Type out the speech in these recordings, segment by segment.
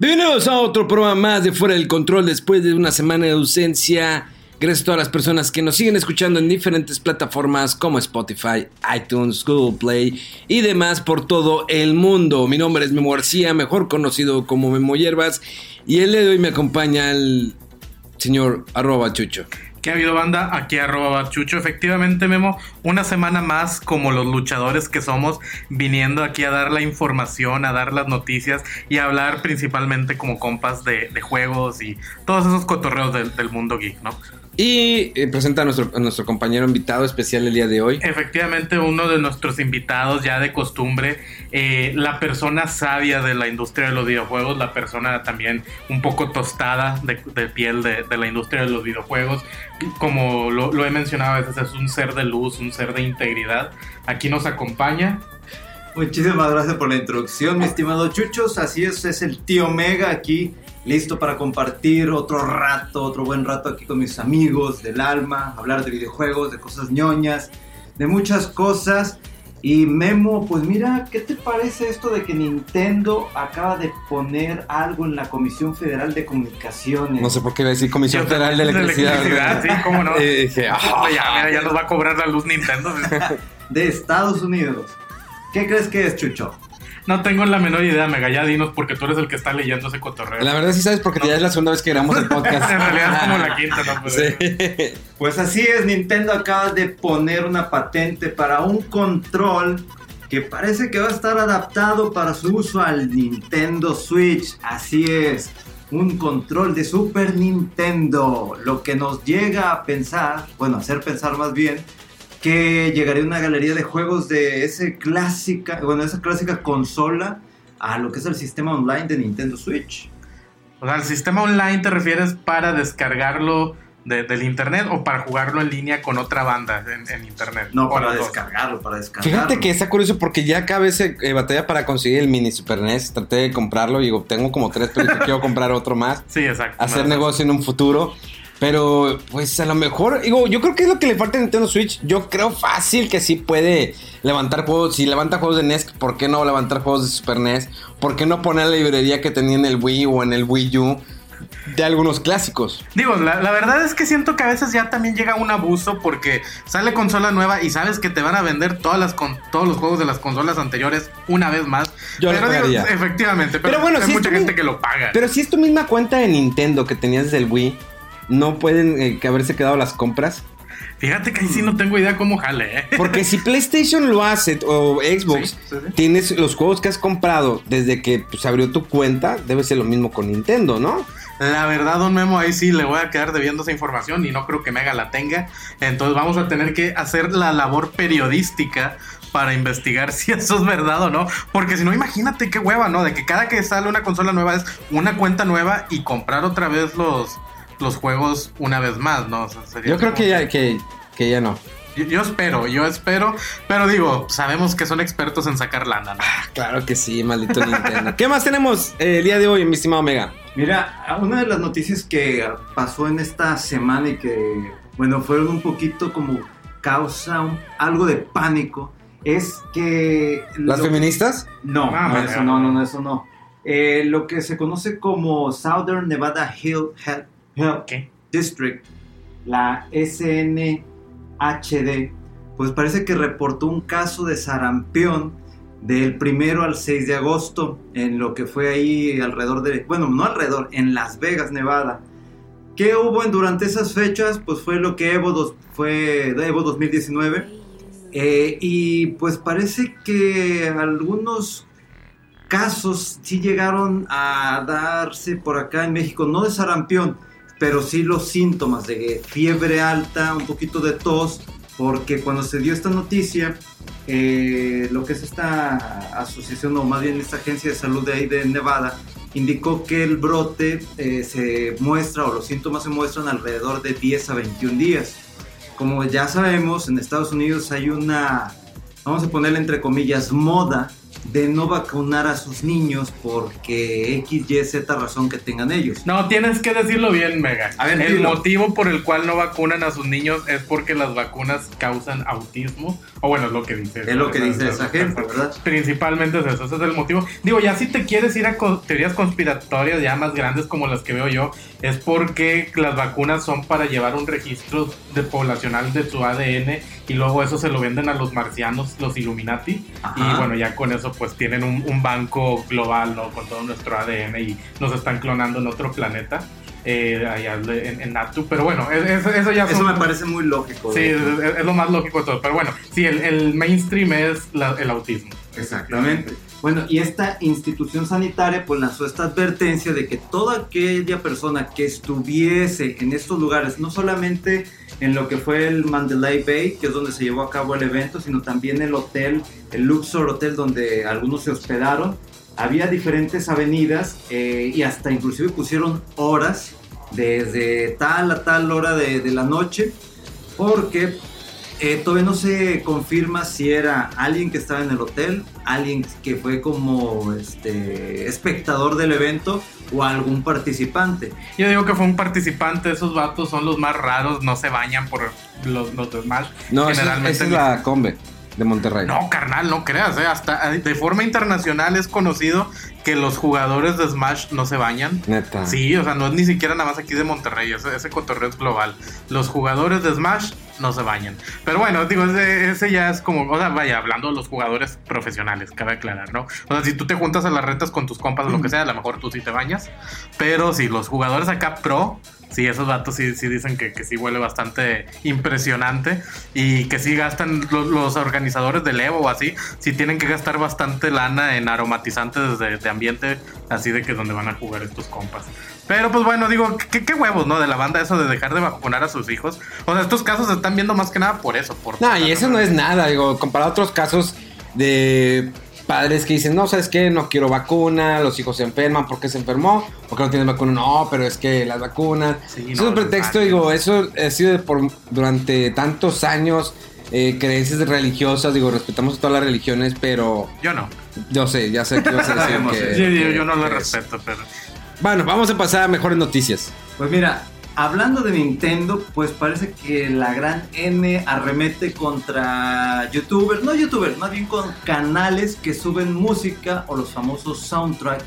Bienvenidos a otro programa más de Fuera del Control después de una semana de ausencia. Gracias a todas las personas que nos siguen escuchando en diferentes plataformas como Spotify, iTunes, Google Play y demás por todo el mundo. Mi nombre es Memo García, mejor conocido como Memo Hierbas, y el día de hoy me acompaña el señor arroba chucho. ¿Qué ha habido banda? Aquí arroba Chucho. Efectivamente, Memo, una semana más como los luchadores que somos, viniendo aquí a dar la información, a dar las noticias y a hablar principalmente como compas de, juegos y todos esos cotorreos del mundo geek, ¿no? Y eh, presenta a nuestro, a nuestro compañero invitado especial el día de hoy. Efectivamente, uno de nuestros invitados ya de costumbre, eh, la persona sabia de la industria de los videojuegos, la persona también un poco tostada de, de piel de, de, la industria de los videojuegos. Como lo, lo, he mencionado a veces, es un ser de luz, un ser de integridad. Aquí nos acompaña. Muchísimas gracias por la introducción, mi estimado Chuchos. Así es, es el tío Mega aquí listo para compartir otro rato, otro buen rato aquí con mis amigos del alma, hablar de videojuegos, de cosas ñoñas, de muchas cosas. Y Memo, pues mira, ¿qué te parece esto de que Nintendo acaba de poner algo en la Comisión Federal de Comunicaciones? No sé por qué iba a decir Comisión Federal de Electricidad. De electricidad sí, cómo no. Y dije, ah, ya, mira, ya nos va a cobrar la luz Nintendo. de Estados Unidos. ¿Qué crees que es, Chucho? No tengo la menor idea, Mega, ya dinos, porque tú eres el que está leyendo ese cotorreo. La verdad sí sabes porque no. ya es la segunda vez que grabamos el podcast. en realidad es como la quinta, ¿no? Pues, sí. pues así es, Nintendo acaba de poner una patente para un control que parece que va a estar adaptado para su uso al Nintendo Switch. Así es, un control de Super Nintendo. Lo que nos llega a pensar, bueno, hacer pensar más bien, que llegaría una galería de juegos de ese clásica, bueno, esa clásica consola a lo que es el sistema online de Nintendo Switch. O sea, ¿el sistema online te refieres para descargarlo de, del internet o para jugarlo en línea con otra banda en, en internet? No, para descargarlo, para descargarlo. Fíjate que está curioso porque ya cada vez eh, batalla para conseguir el mini Super NES. Traté de comprarlo y digo, tengo como tres, pero quiero comprar otro más. Sí, exacto. Hacer no, negocio en un futuro. Pero, pues a lo mejor, digo, yo creo que es lo que le falta a Nintendo Switch. Yo creo fácil que sí puede levantar juegos. Si levanta juegos de NES, ¿por qué no levantar juegos de Super NES? ¿Por qué no poner la librería que tenía en el Wii o en el Wii U? de algunos clásicos. Digo, la, la, verdad es que siento que a veces ya también llega un abuso porque sale consola nueva y sabes que te van a vender todas las con, todos los juegos de las consolas anteriores una vez más. Yo pero digo, efectivamente, pero, pero bueno, hay si mucha gente mi, que lo paga. Pero si es tu misma cuenta de Nintendo que tenías desde el Wii, no pueden eh, que haberse quedado las compras. Fíjate que ahí sí no tengo idea cómo jale, ¿eh? Porque si PlayStation lo hace o Xbox, Sí, sí, sí. tienes los juegos que has comprado desde que pues, abrió tu cuenta, debe ser lo mismo con Nintendo, ¿no? La verdad, don Memo, ahí sí le voy a quedar debiendo esa información y no creo que Mega la tenga. Entonces vamos a tener que hacer la labor periodística para investigar si eso es verdad o no. Porque si no, imagínate qué hueva, ¿no? De que cada que sale una consola nueva es una cuenta nueva y comprar otra vez los, los juegos una vez más, ¿no? O sea, sería Yo creo como- que ya, que, que ya no. Yo, yo espero, yo espero. Pero digo, sabemos que son expertos en sacar lana, ¿no? Claro que sí, maldito Nintendo. ¿Qué más tenemos eh, el día de hoy, mi estimado Mega? Mira, una de las noticias que pasó en esta semana y que, bueno, fueron un poquito como causa un- algo de pánico, es que... ¿Las lo- feministas? No, Ah, no, eso no, no, no, eso no. Eh, lo que se conoce como Southern Nevada Hill Health, Health ¿Qué? District, la SNHD, pues parece que reportó un caso de sarampión del primero al 6 de agosto, en lo que fue ahí alrededor de, bueno, no alrededor, en Las Vegas, Nevada. ¿Qué hubo en- durante esas fechas? Pues fue lo que Evo, dos, fue Evo 2019. Eh, y pues parece que algunos casos sí llegaron a darse por acá en México, no de sarampión, pero sí los síntomas de fiebre alta, un poquito de tos, porque cuando se dio esta noticia, eh, lo que es esta asociación, o más bien esta agencia de salud de ahí de Nevada, indicó que el brote eh, se muestra o los síntomas se muestran alrededor de 10 a 21 días. Como ya sabemos, en Estados Unidos hay una, vamos a ponerle entre comillas, moda de no vacunar a sus niños porque X, Y, Z razón que tengan ellos. No, tienes que decirlo bien, Mega. A ver, el dilo. motivo por el cual no vacunan a sus niños es porque las vacunas causan autismo. O bueno, es lo que dice. Es lo que dice esa gente, ¿verdad? Principalmente es eso, ese es el motivo. Digo, ya si te quieres ir a co- teorías conspiratorias ya más grandes como las que veo yo, es porque las vacunas son para llevar un registro de poblacional de su ADN y luego eso se lo venden a los marcianos, los Illuminati. Ajá. Y bueno, ya con eso pues tienen un, un banco global, ¿no? Con todo nuestro ADN y nos están clonando en otro planeta. eh, allá en, en Natu. Pero bueno, es- es- eso ya Eso son- me parece muy lógico. Sí, es, es lo más lógico de todo. Pero bueno, sí, el, el mainstream es la- el autismo. Exactamente. Bueno, y esta institución sanitaria pues lanzó esta advertencia de que toda aquella persona que estuviese en estos lugares, no solamente en lo que fue el Mandalay Bay, que es donde se llevó a cabo el evento, sino también el hotel, el Luxor Hotel, donde algunos se hospedaron, había diferentes avenidas eh, y hasta inclusive pusieron horas desde tal a tal hora de, de la noche, porque eh, todavía no se confirma si era alguien que estaba en el hotel, alguien que fue como este, espectador del evento o algún participante. Yo digo que fue un participante, esos vatos son los más raros, no se bañan por los, los de Smash. No, esa, esa es la Combe de Monterrey. No, carnal, no creas, ¿eh? hasta eh, de forma internacional es conocido que los jugadores de Smash no se bañan. Neta. Sí, o sea, no es ni siquiera nada más aquí de Monterrey, ese, ese cotorreo es global. Los jugadores de Smash no se bañan. Pero bueno, digo, ese, ese ya es como, o sea, vaya, hablando de los jugadores profesionales, cabe aclarar, ¿no? O sea, si tú te juntas a las retas con tus compas o lo que sea, a lo mejor tú sí te bañas. Pero si los jugadores acá pro, sí, esos datos sí, sí dicen que, que sí huele bastante impresionante y que sí gastan los, los organizadores del Evo o así, sí tienen que gastar bastante lana en aromatizantes de, de ambiente, así de que es donde van a jugar estos compas. Pero pues bueno, digo, ¿qué, qué huevos, ¿no? De la banda eso de dejar de vacunar a sus hijos. O sea, estos casos se están viendo más que nada por eso. Por No, y eso no es nada, digo, comparado a otros casos de padres que dicen, no, ¿sabes qué? No quiero vacuna, los hijos se enferman, ¿por qué se enfermó? ¿Por qué no tienen vacuna? No, pero es que las vacunas... Sí, eso no, es un pretexto, vale. digo, eso ha sido por, durante tantos años, eh, creencias religiosas, digo, respetamos todas las religiones, pero Yo no. yo sé, ya sé que vas a decir que... Yo, yo- que- yo no lo respeto, pero... Bueno, vamos a pasar a mejores noticias. Pues mira, hablando de Nintendo, pues parece que la gran N arremete contra youtubers, no youtubers, más bien con canales que suben música o los famosos soundtracks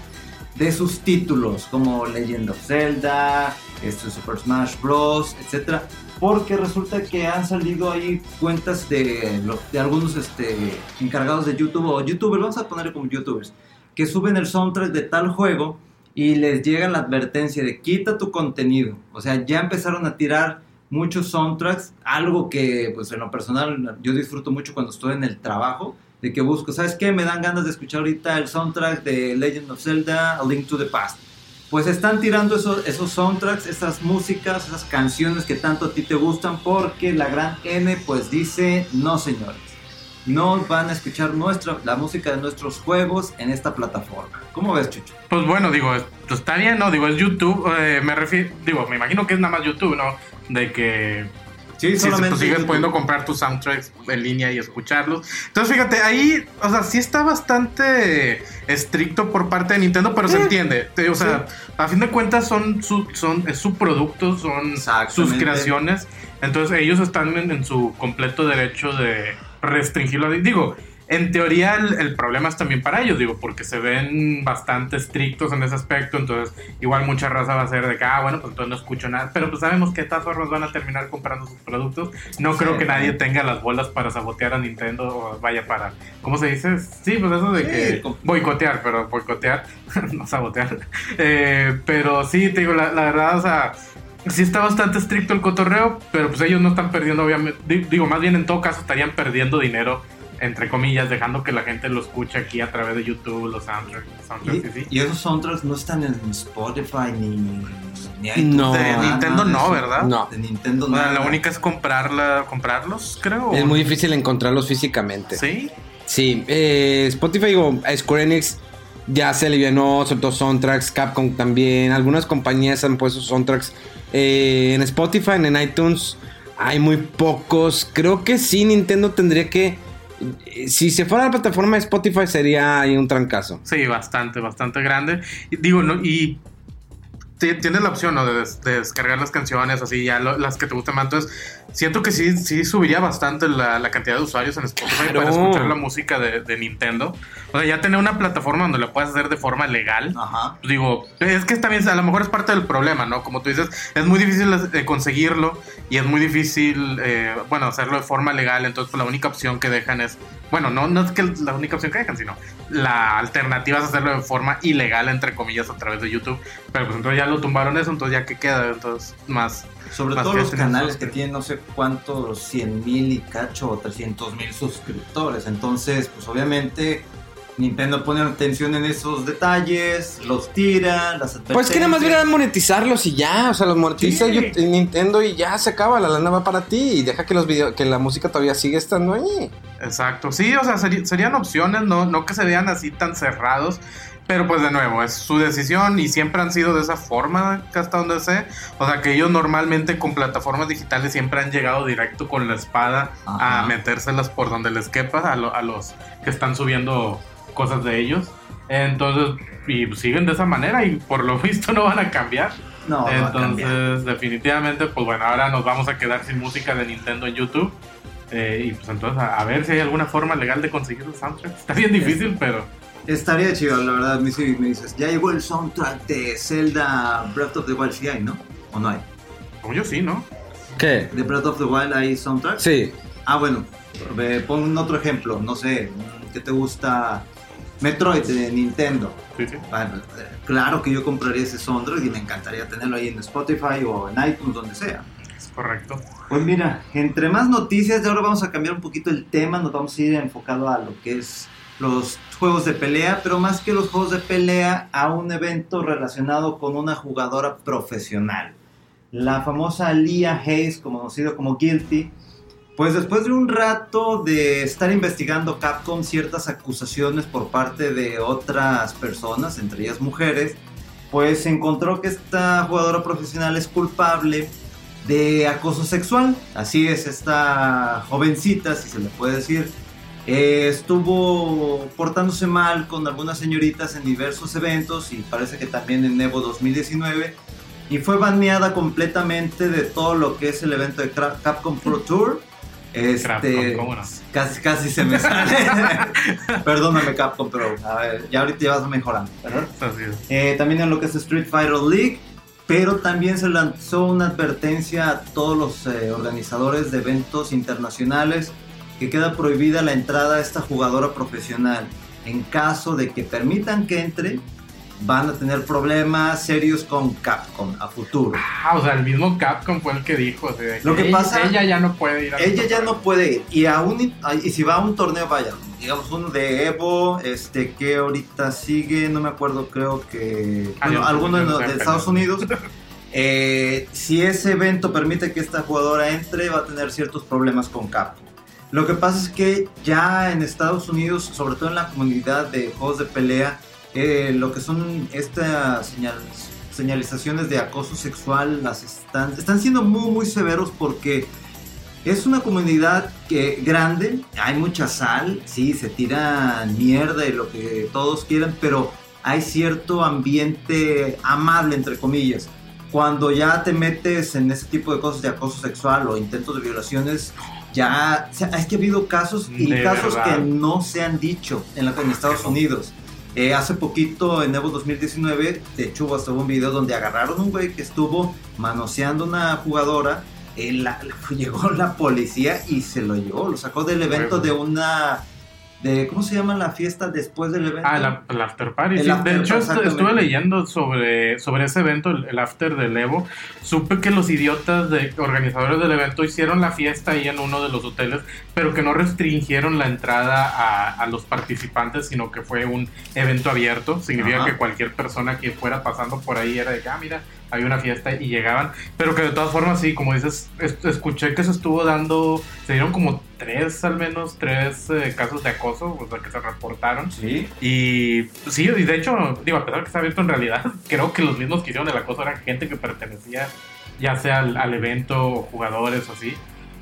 de sus títulos, como Legend of Zelda, este, Super Smash Bros, etcétera, porque resulta que han salido ahí cuentas de, de algunos este, encargados de YouTube o youtubers, vamos a ponerle como youtubers, que suben el soundtrack de tal juego y les llega la advertencia de quita tu contenido. O sea, ya empezaron a tirar muchos soundtracks, algo que pues en lo personal yo disfruto mucho cuando estoy en el trabajo, de que busco, ¿sabes qué? Me dan ganas de escuchar ahorita el soundtrack de Legend of Zelda, A Link to the Past. Pues están tirando esos, esos soundtracks, esas músicas, esas canciones que tanto a ti te gustan, porque la gran N pues dice, no señores, no van a escuchar nuestra, la música de nuestros juegos en esta plataforma. ¿Cómo ves, Chucho? Pues bueno, digo, es- pues está bien, ¿no? Digo, es YouTube, eh, me refiero, digo, me imagino que es nada más YouTube, ¿no? De que Sí, si tú sigues YouTube. pudiendo comprar tus soundtracks en línea y escucharlos. Entonces, fíjate, ahí, o sea, sí está bastante estricto por parte de Nintendo, pero se entiende. Te- O sea, a fin de cuentas son su, son, es su producto, son sus creaciones. Entonces, ellos están en, en su completo derecho de restringirlo. Digo, en teoría el, el problema es también para ellos, digo, porque se ven bastante estrictos en ese aspecto, entonces igual mucha raza va a ser de que, ah, bueno, pues entonces no escucho nada, pero pues sabemos que de todas formas van a terminar comprando sus productos. No creo que nadie tenga las bolas para sabotear a Nintendo o vaya para, ¿cómo se dice? Sí, pues eso de Sí, que boicotear, pero boicotear, no sabotear. Eh, pero sí, te digo, la, la verdad, o sea, sí está bastante estricto el cotorreo, pero pues ellos no están perdiendo, obviamente, di- digo, más bien en todo caso estarían perdiendo dinero entre comillas, dejando que la gente lo escuche aquí a través de YouTube, los soundtracks, soundtracks y, sí. y esos soundtracks no están en Spotify ni, ni iTunes, No. De nada, Nintendo no, eso. ¿verdad? No. De Nintendo no. la única es comprarla, comprarlos, creo. Es muy difícil encontrarlos físicamente. Sí. Sí, eh, Spotify o Square Enix ya se alivianó, soltó soundtracks, Capcom también, algunas compañías han puesto soundtracks eh, en Spotify, en iTunes hay muy pocos, creo que sí, Nintendo tendría que, eh, si se fuera a la plataforma de Spotify sería ahí un trancazo. Sí, bastante, bastante grande. Digo, ¿no? Y ti- tienes la opción, ¿no? De, des- de descargar las canciones, así, ya las que te gustan más. Entonces, siento que sí, sí subiría bastante la, la cantidad de usuarios en Spotify Claro. para escuchar la música de, de Nintendo. O sea, ya tener una plataforma donde la puedas hacer de forma legal. Ajá. Digo, es que también a lo mejor es parte del problema, ¿no? Como tú dices, es muy difícil eh, conseguirlo y es muy difícil, eh, bueno, hacerlo de forma legal. Entonces, pues, la única opción que dejan es, bueno, no, no es que la única opción que dejan, sino la alternativa es hacerlo de forma ilegal, entre comillas, a través de YouTube. Pero pues entonces ya lo tumbaron eso, entonces ya que queda, entonces más. Sobre todo los tienen canales que tienen no sé cuántos 100 mil y cacho o 300 mil suscriptores. Entonces, pues obviamente Nintendo pone atención en esos detalles, los tira, las Pues que nada más advertencias. deberían monetizarlos y ya, o sea, los monetiza Sí. yo- Nintendo y ya se acaba, la lana va para ti y deja que los video, que la música todavía sigue estando ahí. Exacto. Sí, o sea, serían opciones, no, no que se vean así tan cerrados. Pero pues de nuevo, es su decisión y siempre han sido de esa forma, hasta donde sé. O sea, que ellos normalmente con plataformas digitales siempre han llegado directo con la espada Ajá. a metérselas por donde les quepa a, lo- a los que están subiendo cosas de ellos. Entonces, y siguen de esa manera y por lo visto no van a cambiar. No. Entonces, definitivamente, pues bueno, ahora nos vamos a quedar sin música de Nintendo en YouTube. Eh, y pues entonces, a, a ver si hay alguna forma legal de conseguir los soundtracks. Está bien difícil, pero Estaría chido, la verdad. A mí sí me dices, ya llegó el soundtrack de Zelda Breath of the Wild. ¿Sí hay, no? ¿O no hay? como yo sí, ¿no? ¿Qué? ¿De Breath of the Wild hay soundtrack? Sí. Ah, bueno, eh, pon un otro ejemplo. No sé, ¿qué te gusta? Metroid de Nintendo. Sí, sí. Bueno, eh, claro que yo compraría ese soundtrack y me encantaría tenerlo ahí en Spotify o en iTunes, donde sea. Es correcto. Pues mira, entre más noticias, de ahora vamos a cambiar un poquito el tema, nos vamos a ir enfocado a lo que es los juegos de pelea, pero más que los juegos de pelea, a un evento relacionado con una jugadora profesional. La famosa Leah Hayes, conocido como Guilty, pues después de un rato de estar investigando Capcom ciertas acusaciones por parte de otras personas, entre ellas mujeres, pues se encontró que esta jugadora profesional es culpable de acoso sexual. Así es, esta jovencita, si se le puede decir, eh, estuvo portándose mal con algunas señoritas en diversos eventos y parece que también en Evo 2019 y fue baneada completamente de todo lo que es el evento de Capcom Pro Tour. Este, Capcom, ¿cómo no? casi, casi se me sale. Perdóname Capcom, pero a ver, ya ahorita ya vas mejorando, ¿verdad? Eh, también en lo que es Street Fighter League, pero también se lanzó una advertencia a todos los eh, organizadores de eventos internacionales que queda prohibida la entrada a esta jugadora profesional. En caso de que permitan que entre, van a tener problemas serios con Capcom a futuro. Ah, o sea, el mismo Capcom fue el que dijo. o sea, Lo que ella, pasa- Ella ya no puede ir a Ella ya no puede ir. Y, y si va a un torneo, vaya, digamos uno de Evo, este que ahorita sigue, no me acuerdo, creo que... Ah, bueno, alguno de, no de pero- Estados Unidos. eh, si ese evento permite que esta jugadora entre, va a tener ciertos problemas con Capcom. Lo que pasa es que ya en Estados Unidos, sobre todo en la comunidad de juegos de pelea, eh, lo que son estas señal- señalizaciones de acoso sexual las están, están siendo muy muy severos porque es una comunidad que grande, hay mucha sal, sí, se tiran mierda y lo que todos quieran, pero hay cierto ambiente amable entre comillas. Cuando ya te metes en ese tipo de cosas de acoso sexual o intentos de violaciones, ya o sea, es que ha habido casos y De casos verdad. que no se han dicho en, la, en Estados Unidos. Eh, hace poquito, en Evo 2019, de hecho, hasta hubo un video donde agarraron un güey que estuvo manoseando una jugadora. eh, la- la- llegó la policía y se lo llevó, lo sacó del evento de una de ¿cómo se llama la fiesta después del evento? Ah, la, el after party. El sí. after, de hecho, estuve leyendo sobre, sobre ese evento, el, el after del Evo. Supe que los idiotas de organizadores del evento hicieron la fiesta ahí en uno de los hoteles, pero que no restringieron la entrada a, a los participantes, sino que fue un evento abierto. Significa Ajá. que cualquier persona que fuera pasando por ahí era de ah, mira, hay una fiesta y llegaban. Pero que de todas formas, sí, como dices, es- escuché que se estuvo dando, se dieron como tres, al menos tres eh, casos de acoso, o sea, que se reportaron. Sí. Y sí, y de hecho, digo, a pesar de que está abierto en realidad, creo que los mismos que hicieron el acoso eran gente que pertenecía ya sea al, al evento o jugadores o así.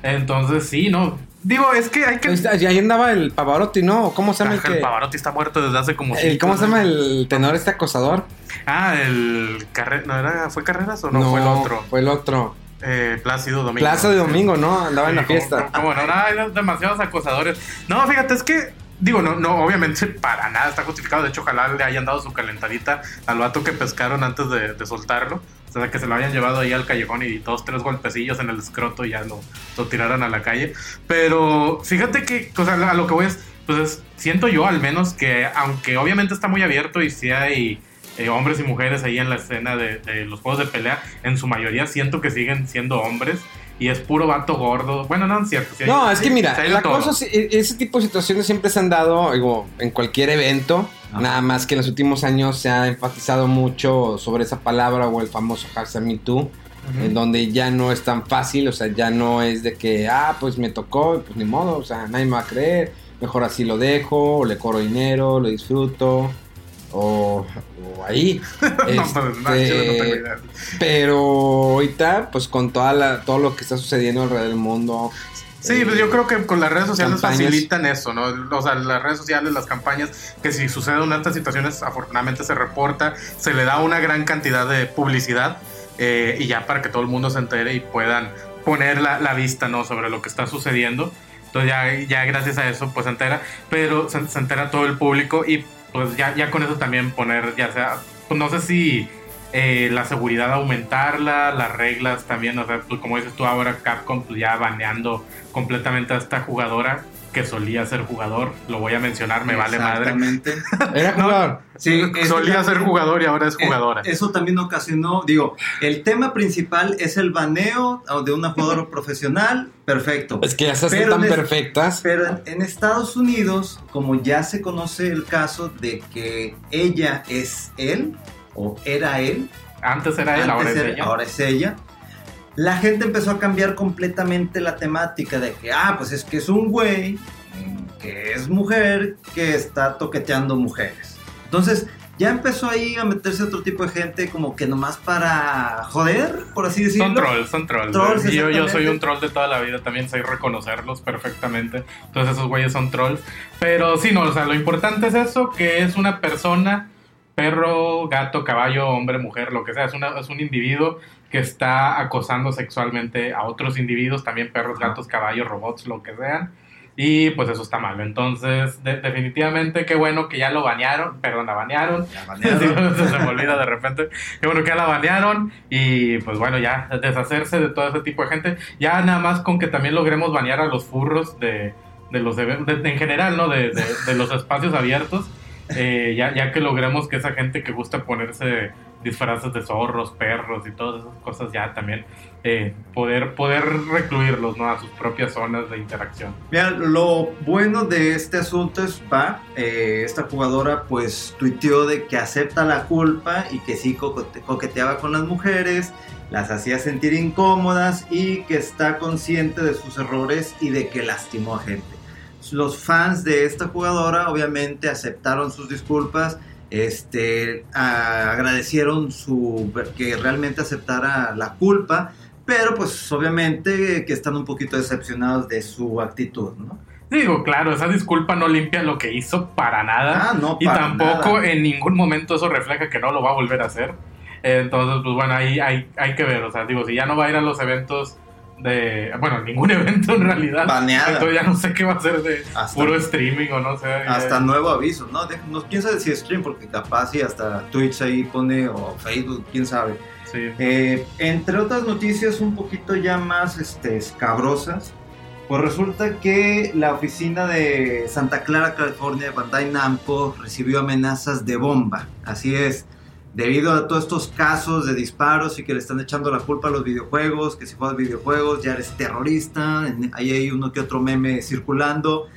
Entonces, sí, no. Digo, es que hay que. Y ahí andaba el Pavarotti, ¿no? ¿Cómo se llama el Ajá, el que- Pavarotti está muerto desde hace como el- cinco ¿Cómo se llama el tenor este acosador? Ah, el Carre- ¿no era, ¿Fue Carreras o no, fue el otro? Fue el otro. Eh, Plácido Domingo. De Domingo, ¿no? Andaba en la como- fiesta. como- como no, no, hay demasiados acosadores. No, fíjate, es que, digo, no, no, obviamente para nada está justificado. De hecho, ojalá le hayan dado su calentadita al vato que pescaron antes de, de soltarlo. O sea, que se lo hayan llevado ahí al callejón y dos, tres golpecillos en el escroto y ya lo, lo tiraran a la calle. Pero fíjate que, o sea, a lo que voy es, pues es- siento yo al menos que, aunque obviamente está muy abierto y sí hay eh, hombres y mujeres ahí en la escena de, de los juegos de pelea, en su mayoría siento que siguen siendo hombres y es puro vato gordo. Bueno, no es cierto. sí hay- No, es que mira, la cosa, e- ese tipo de situaciones siempre se han dado digo, en cualquier evento, nada más que en los últimos años se ha enfatizado mucho sobre esa palabra o el famoso hashtag MeToo, Ujú. en donde ya no es tan fácil, o sea, ya no es de que, ah, pues me tocó, pues ni modo, o sea, nadie me va a creer, mejor así lo dejo, o le cobro dinero, lo disfruto, o, o ahí. No, no, Este, no pero ahorita, pues con toda la, todo lo que está sucediendo alrededor del mundo. Sí, eh, pues yo creo que con las redes sociales campañas. facilitan eso, ¿no? O sea, las redes sociales, las campañas, que si sucede una de estas situaciones, afortunadamente se reporta, se le da una gran cantidad de publicidad eh, y ya para que todo el mundo se entere y puedan poner la, la vista, ¿no? Sobre lo que está sucediendo. Entonces ya, ya gracias a eso, pues se entera, pero se, se entera todo el público y pues ya, ya con eso también poner, ya sea, pues no sé si eh, la seguridad aumentarla, las reglas también, o sea, pues como dices tú ahora, Capcom pues ya baneando completamente a esta jugadora que solía ser jugador, lo voy a mencionar, me vale madre. Exactamente. Era No, jugador. Sí, es solía ser jugador y ahora es jugadora. Eh, Eso también ocasionó, digo, el tema principal es el baneo de una jugadora profesional, perfecto. Es que esas Pero son tan en perfectas. Pero en, en Estados Unidos, como ya se conoce el caso de que ella es él o era él, Antes era él, ahora es ella. ahora es ella, la gente empezó a cambiar completamente la temática de que, ah, pues es que es un güey que es mujer que está toqueteando mujeres. Entonces, ya empezó ahí a meterse otro tipo de gente como que nomás para joder, por así decirlo. Son trolls, son trolls. Yo, yo soy un troll de toda la vida, también sé reconocerlos perfectamente. Entonces esos güeyes son trolls. Pero sí, no, o sea, lo importante es eso, que es una persona, perro, gato, caballo, hombre, mujer, lo que sea, es, una, es un individuo que está acosando sexualmente a otros individuos, también perros, gatos, caballos, robots, lo que sean. Y pues eso está mal. Entonces, de- definitivamente, qué bueno que ya lo banearon, perdón, la banearon. Sí, banearon. se me olvida de repente. Qué bueno que ya la banearon y pues bueno, ya deshacerse de todo ese tipo de gente. Ya nada más con que también logremos banear a los furros de, de los eventos, en general, ¿no? De, de- de los espacios abiertos. Eh, ya, ya que logremos que esa gente que gusta ponerse disfraces de zorros, perros y todas esas cosas ya también eh, poder, poder recluirlos, ¿no? A sus propias zonas de interacción. Mira, lo bueno de este asunto es, va, eh, esta jugadora pues tuiteó de que acepta la culpa y que sí coquete- coqueteaba con las mujeres, las hacía sentir incómodas y que está consciente de sus errores y de que lastimó a gente. Los fans de esta jugadora obviamente aceptaron sus disculpas, este, a- agradecieron su, que realmente aceptara la culpa, pero pues obviamente que están un poquito decepcionados de su actitud, ¿no? Digo, claro, esa disculpa no limpia lo que hizo para nada. Ah, no, y para tampoco nada. en ningún momento eso refleja que no lo va a volver a hacer. Entonces, pues bueno, ahí hay, hay que ver. O sea, digo, si ya no va a ir a los eventos de. Bueno, ningún evento en realidad. Baneada. Entonces ya no sé qué va a hacer de Hasta- puro streaming o no sé. Hasta ya- nuevo aviso, ¿no? De- no quién sabe si es stream, porque capaz y hasta Twitch ahí pone, o Facebook, quién sabe. Sí. Eh, entre otras noticias un poquito ya más este, escabrosas, Pues resulta que la oficina de Santa Clara, California, de Bandai Namco, recibió amenazas de bomba. Así es, debido a todos estos casos de disparos y que le están echando la culpa a los videojuegos, que si juegas videojuegos ya eres terrorista, ahí hay uno que otro meme circulando.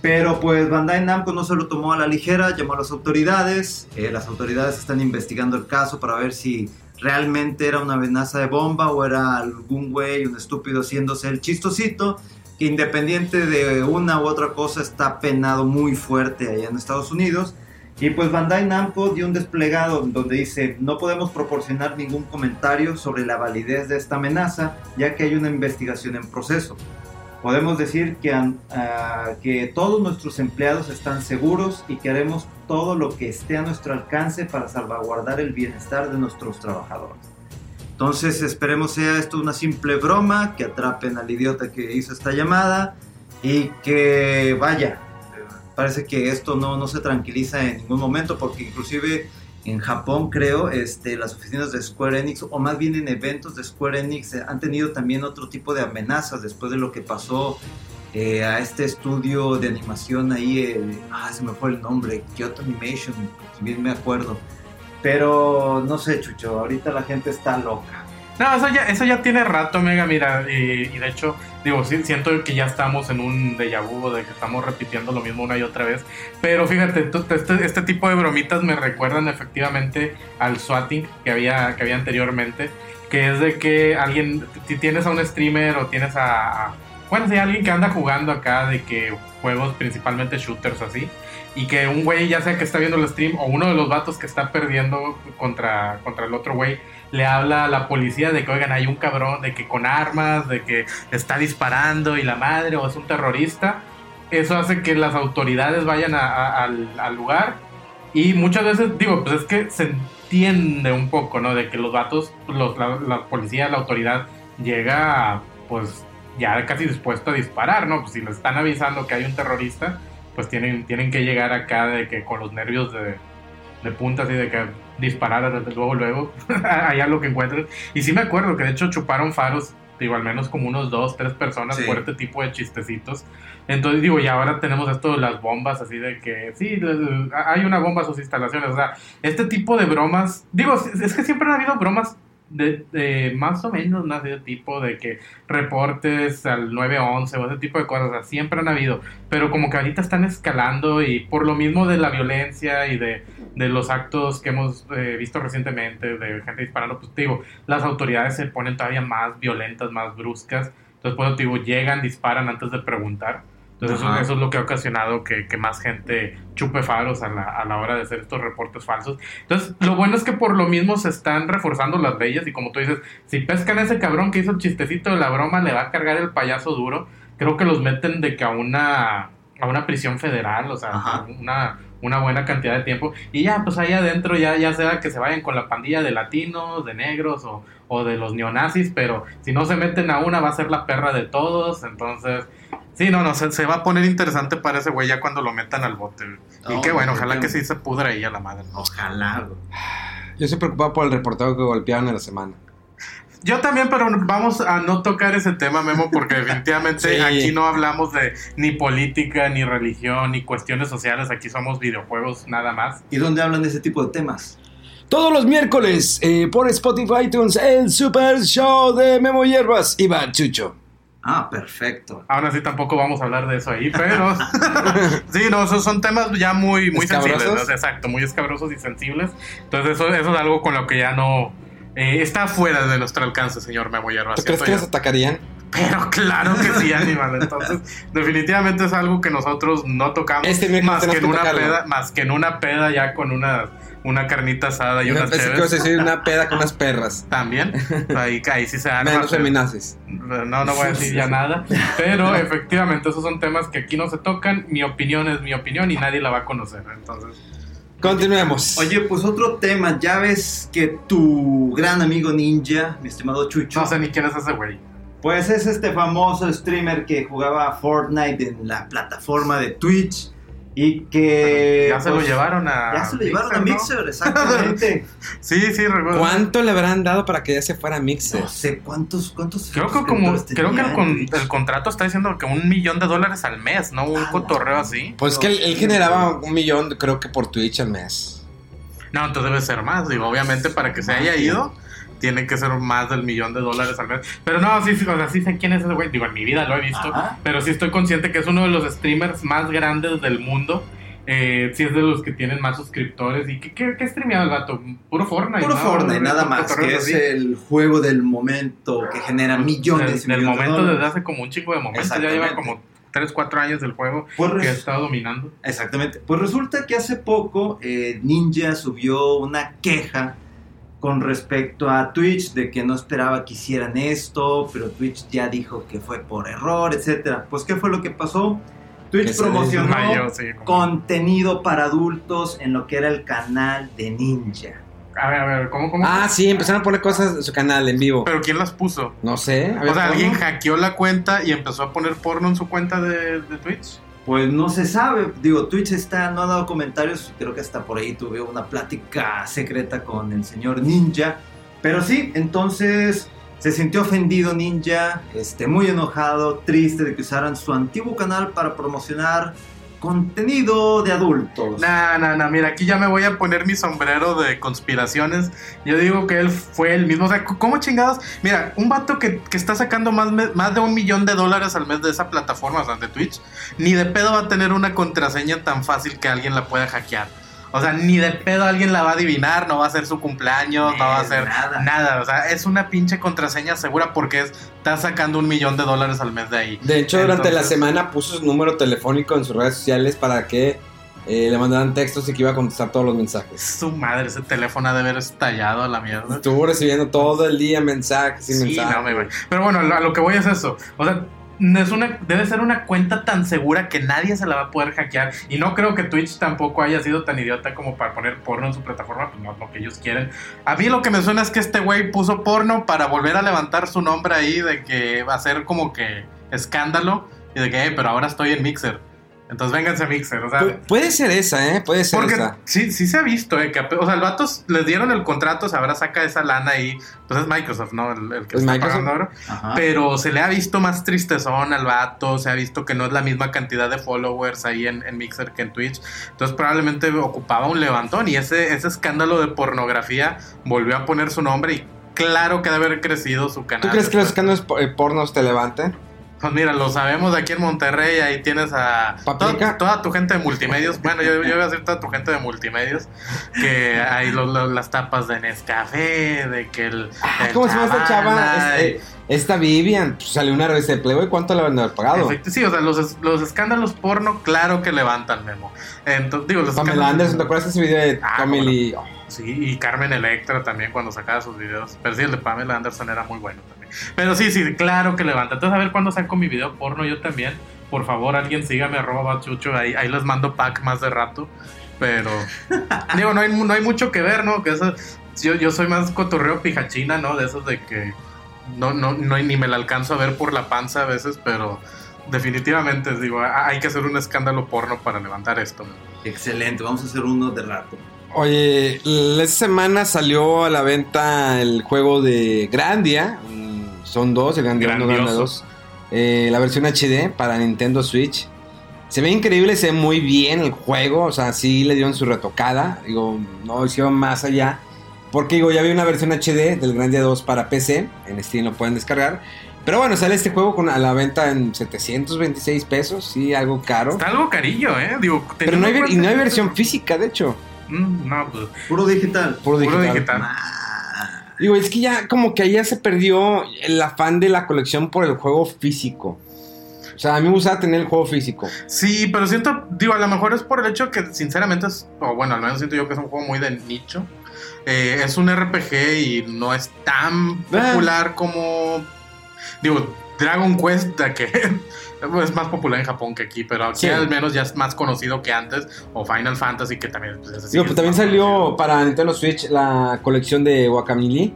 Pero pues Bandai Namco no se lo tomó a la ligera, llamó a las autoridades. eh, las autoridades están investigando el caso para ver si realmente era una amenaza de bomba o era algún güey, un estúpido haciéndose el chistosito. Que independiente de una u otra cosa está penado muy fuerte allá en Estados Unidos. Y pues Bandai Namco dio un desplegado donde dice no podemos proporcionar ningún comentario sobre la validez de esta amenaza ya que hay una investigación en proceso. Podemos decir que, ah, que todos nuestros empleados están seguros y que haremos todo lo que esté a nuestro alcance para salvaguardar el bienestar de nuestros trabajadores. Entonces esperemos sea esto una simple broma, que atrapen al idiota que hizo esta llamada y que vaya, parece que esto no, no se tranquiliza en ningún momento porque inclusive en Japón creo este, las oficinas de Square Enix o más bien en eventos de Square Enix eh, han tenido también otro tipo de amenazas después de lo que pasó eh, a este estudio de animación ahí, ah, se me fue el nombre, Kyoto Animation, si bien me acuerdo. Pero no sé, Chucho, ahorita la gente está loca. No, eso ya, eso ya tiene rato, Mega, mira, y, y de hecho, digo, sí, siento que ya estamos en un déjà vu de que estamos repitiendo lo mismo una y otra vez, pero fíjate, este, este tipo de bromitas me recuerdan efectivamente al swatting que había, que había anteriormente, que es de que alguien, si tienes a un streamer o tienes a- bueno, si hay alguien que anda jugando acá de que juegos principalmente shooters así, y que un güey, ya sea que está viendo el stream o uno de los vatos que está perdiendo contra, contra el otro güey, le habla a la policía de que, oigan, hay un cabrón, de que con armas, de que está disparando y la madre, o es un terrorista. Eso hace que las autoridades vayan al, lugar. Y muchas veces, digo, pues es que se entiende un poco, ¿no? De que los vatos, los, la, policía, la autoridad, llega, pues, ya casi dispuesto a disparar, ¿no? Pues si le están avisando que hay un terrorista, pues tienen, tienen que llegar acá de que con los nervios de, de punta, así de que disparar desde luego, luego, allá lo que encuentren. Y sí me acuerdo que de hecho chuparon faros, digo, al menos como unos dos, tres personas Sí. por este tipo de chistecitos. Entonces digo, y ahora tenemos esto de las bombas, así de que sí, hay una bomba a sus instalaciones. O sea, este tipo de bromas, digo, es que siempre han habido bromas de, de más o menos ¿no? de tipo de que reportes al 911 o ese tipo de cosas, o sea, siempre han habido, pero como que ahorita están escalando y por lo mismo de la violencia y de, de los actos que hemos eh, visto recientemente de gente disparando, pues digo, las autoridades se ponen todavía más violentas, más bruscas, entonces pues digo, llegan, disparan antes de preguntar. Entonces eso, es lo que ha ocasionado que, que más gente chupe faros a la, a la hora de hacer estos reportes falsos. Entonces, lo bueno es que por lo mismo se están reforzando las leyes y como tú dices, si pescan a ese cabrón que hizo el chistecito de la broma, le va a cargar el payaso duro. Creo que los meten de que a una, a una prisión federal, o sea, Ajá. una, una buena cantidad de tiempo. Y ya, pues ahí adentro, ya, ya sea que se vayan con la pandilla de latinos, de negros o, o de los neonazis, pero si no se meten a una, va a ser la perra de todos. Entonces, sí, no, no, se, se va a poner interesante para ese güey ya cuando lo metan al bote. güey. Y qué bueno, no, ojalá que sí se pudra ahí a la madre. Ojalá. güey. Yo estoy preocupado por el reportero que golpearon en la semana. Yo también, pero vamos a no tocar ese tema, Memo, porque definitivamente Sí. aquí no hablamos de ni política, ni religión, ni cuestiones sociales. Aquí somos videojuegos nada más. ¿Y dónde hablan de ese tipo de temas? Todos los miércoles eh, por Spotify iTunes el Super Show de Memo Hierbas y Chucho. Ah, perfecto. Aún así tampoco vamos a hablar de eso ahí, pero sí, no, esos son temas ya muy, muy sensibles, exacto, muy escabrosos y sensibles. Entonces eso, eso es algo con lo que ya no eh, está fuera de nuestro alcance, señor Memo Hierbas. ¿Tú crees que nos atacarían? Pero claro que sí, animal. Entonces, definitivamente es algo que nosotros no tocamos Este más que en que una tocarlo. peda, más que en una peda ya con una, una carnita asada y Yo unas decir una peda con unas perras. También, ahí, ahí sí se dan Menos feminazis. No, no voy a decir ya nada, pero efectivamente esos son temas que aquí no se tocan. Mi opinión es mi opinión y nadie la va a conocer. Entonces, Continuemos. Oye, pues otro tema. Ya ves que tu gran amigo ninja, mi estimado Chucho, no sé ni quién es ese güey. pues es este famoso streamer que jugaba Fortnite en la plataforma de Twitch. Y que. Ya se lo pues, llevaron a. Ya se lo llevaron a ¿no? Mixer, exactamente. Sí, sí, recuerdo. ¿Cuánto le habrán dado para que ya se fuera Mixer? no sé cuántos. cuántos Creo que como creo que el, con- el contrato está diciendo que un millón de dólares al mes, ¿no? Un Ah, cotorreo así. Pues que él, él generaba un millón, creo que por Twitch al mes. No, entonces debe ser más. Digo, obviamente para que se haya ido, tiene que ser más del millón de dólares al mes. Pero no, sí, sí, o sea, sí sé quién es ese güey. Digo, en mi vida lo he visto. Ajá. Pero sí estoy consciente que es uno de los streamers más grandes del mundo. Eh, sí es de los que tienen más suscriptores. ¿Y qué, qué, qué streameaba el vato? Puro Fortnite. Puro ¿no? Fortnite, nada más, que es así. el juego del momento que genera millones Del, del millones momento desde hace como un chico de momentos. Ya lleva como 3, 4 años del juego Pues que ha estado dominando. Exactamente. Pues resulta que hace poco eh, Ninja subió una queja con respecto a Twitch de que no esperaba que hicieran esto, pero Twitch ya dijo que fue por error, etcétera. Pues qué fue lo que pasó? Twitch promocionó desmayó, sí, como- contenido para adultos en lo que era el canal de Ninja. A ver, a ver, ¿cómo, cómo? Ah, sí, empezaron a poner cosas en su canal en vivo. Pero ¿quién las puso? No sé. O sea, alguien hackeó la cuenta y empezó a poner porno en su cuenta de, de Twitch. Pues no se sabe, digo, Twitch está, no ha dado comentarios, creo que hasta por ahí tuve una plática secreta con el señor Ninja, pero sí, entonces se sintió ofendido Ninja, este, muy enojado, triste de que usaran su antiguo canal para promocionar contenido de adultos. Nah, nah, nah, mira, aquí ya me voy a poner mi sombrero de conspiraciones. Yo digo que él fue el mismo. O sea, ¿cómo chingados? Mira, un vato que, que está sacando más, más de un millón de dólares al mes de esa plataforma, de Twitch, ni de pedo va a tener una contraseña tan fácil que alguien la pueda hackear. O sea, ni de pedo alguien la va a adivinar, no va a ser su cumpleaños, no va a Eh, ser nada. nada. O sea, es una pinche contraseña segura porque es, está sacando un millón de dólares al mes de ahí. De hecho, durante la semana puso su número telefónico en sus redes sociales para que eh, le mandaran textos y que iba a contestar todos los mensajes. Su madre, ese teléfono ha de haber estallado a la mierda. Estuvo recibiendo todo el día mensajes y Sí, mensajes. no, me voy. Pero bueno, a lo que voy es eso. O sea, es una, debe ser una cuenta tan segura que nadie se la va a poder hackear. Y no creo que Twitch tampoco haya sido tan idiota como para poner porno en su plataforma, pues no es lo que ellos quieren. A mí lo que me suena es que este güey puso porno para volver a levantar su nombre ahí, de que va a ser como que escándalo. Y de que, "Eh, pero ahora estoy en Mixer. Entonces vénganse a Mixer. O sea, Pu- puede ser esa, ¿eh? Puede ser porque esa. sí, sí se ha visto, eh, que, o sea, el vato les dieron el contrato, se habrá saca esa lana ahí. Pues es Microsoft, ¿no? El, el que Es está Microsoft. pagando ahora. Ajá. Pero se le ha visto más tristezón al vato, se ha visto que no es la misma cantidad de followers ahí en, en Mixer que en Twitch. Entonces probablemente ocupaba un levantón y ese, ese escándalo de pornografía volvió a poner su nombre y claro que debe haber crecido su canal. ¿Tú crees que los escándalos eh, pornos te levanten? Pues mira, lo sabemos de aquí en Monterrey, ahí tienes a toda, toda tu gente de multimedios, bueno, yo, yo voy a decir toda tu gente de multimedios, que hay lo- lo- las tapas de Nescafé, de que el... Ah, el ¿Cómo se llama esta chava? Chavana, Es- eh, esta Vivian. Pues, salió una revista de Playboy. ¿Cuánto le van a haber pagado? Sí, o sea, los, los escándalos porno, claro que levantan, Memo. Entonces, digo, los Pamela Anderson, ¿te acuerdas de ese video de Ah, Sí, y Carmen Electra también cuando sacaba sus videos. Pero sí, el de Pamela Anderson era muy bueno también. Pero sí, sí, claro que levanta. Entonces, a ver cuándo saco mi video porno yo también. Por favor, alguien sígame, arroba bachucho. Ahí, ahí les mando pack más de rato. Pero, digo, no hay, no hay mucho que ver, ¿no? Que eso, yo, yo soy más cotorreo pijachina, ¿no? De esos de que no, no, no, ni me la alcanzo a ver por la panza a veces, pero definitivamente, digo, hay que hacer un escándalo porno para levantar esto. Excelente, vamos a hacer uno de rato. Oye, la- esta semana salió a la venta el juego de Grandia. mm, Son dos, el Grandia 1 y Grandia Grandioso. 2. Eh, la versión HD para Nintendo Switch. Se ve increíble, se ve muy bien el juego. O sea, sí le dieron su retocada. Digo, no hicieron más allá. Porque digo, ya había una versión HD del Grandia 2 para PC. En Steam lo pueden descargar. Pero bueno, sale este juego con, a la venta en 726 pesos. Sí, algo caro. Está algo carillo, ¿eh? Digo, Pero no hay, y no hay versión física, de hecho. Mm, no, pues. Puro digital. Puro Puro digital. digital. Digo, es que ya como que ahí ya se perdió el afán de la colección por el juego físico. O sea, a mí me gustaba tener el juego físico. Sí, pero siento, digo, a lo mejor es por el hecho que sinceramente es, o bueno, al menos siento yo que es un juego muy de nicho. Eh, es un RPG y no es tan Ah. popular como, digo, Dragon Quest, que es más popular en Japón que aquí, pero aquí Sí. al menos ya es más conocido que antes, o Final Fantasy, que también... Pues, Digo, es pues también salió conocido. para Nintendo Switch la colección de Wakamili.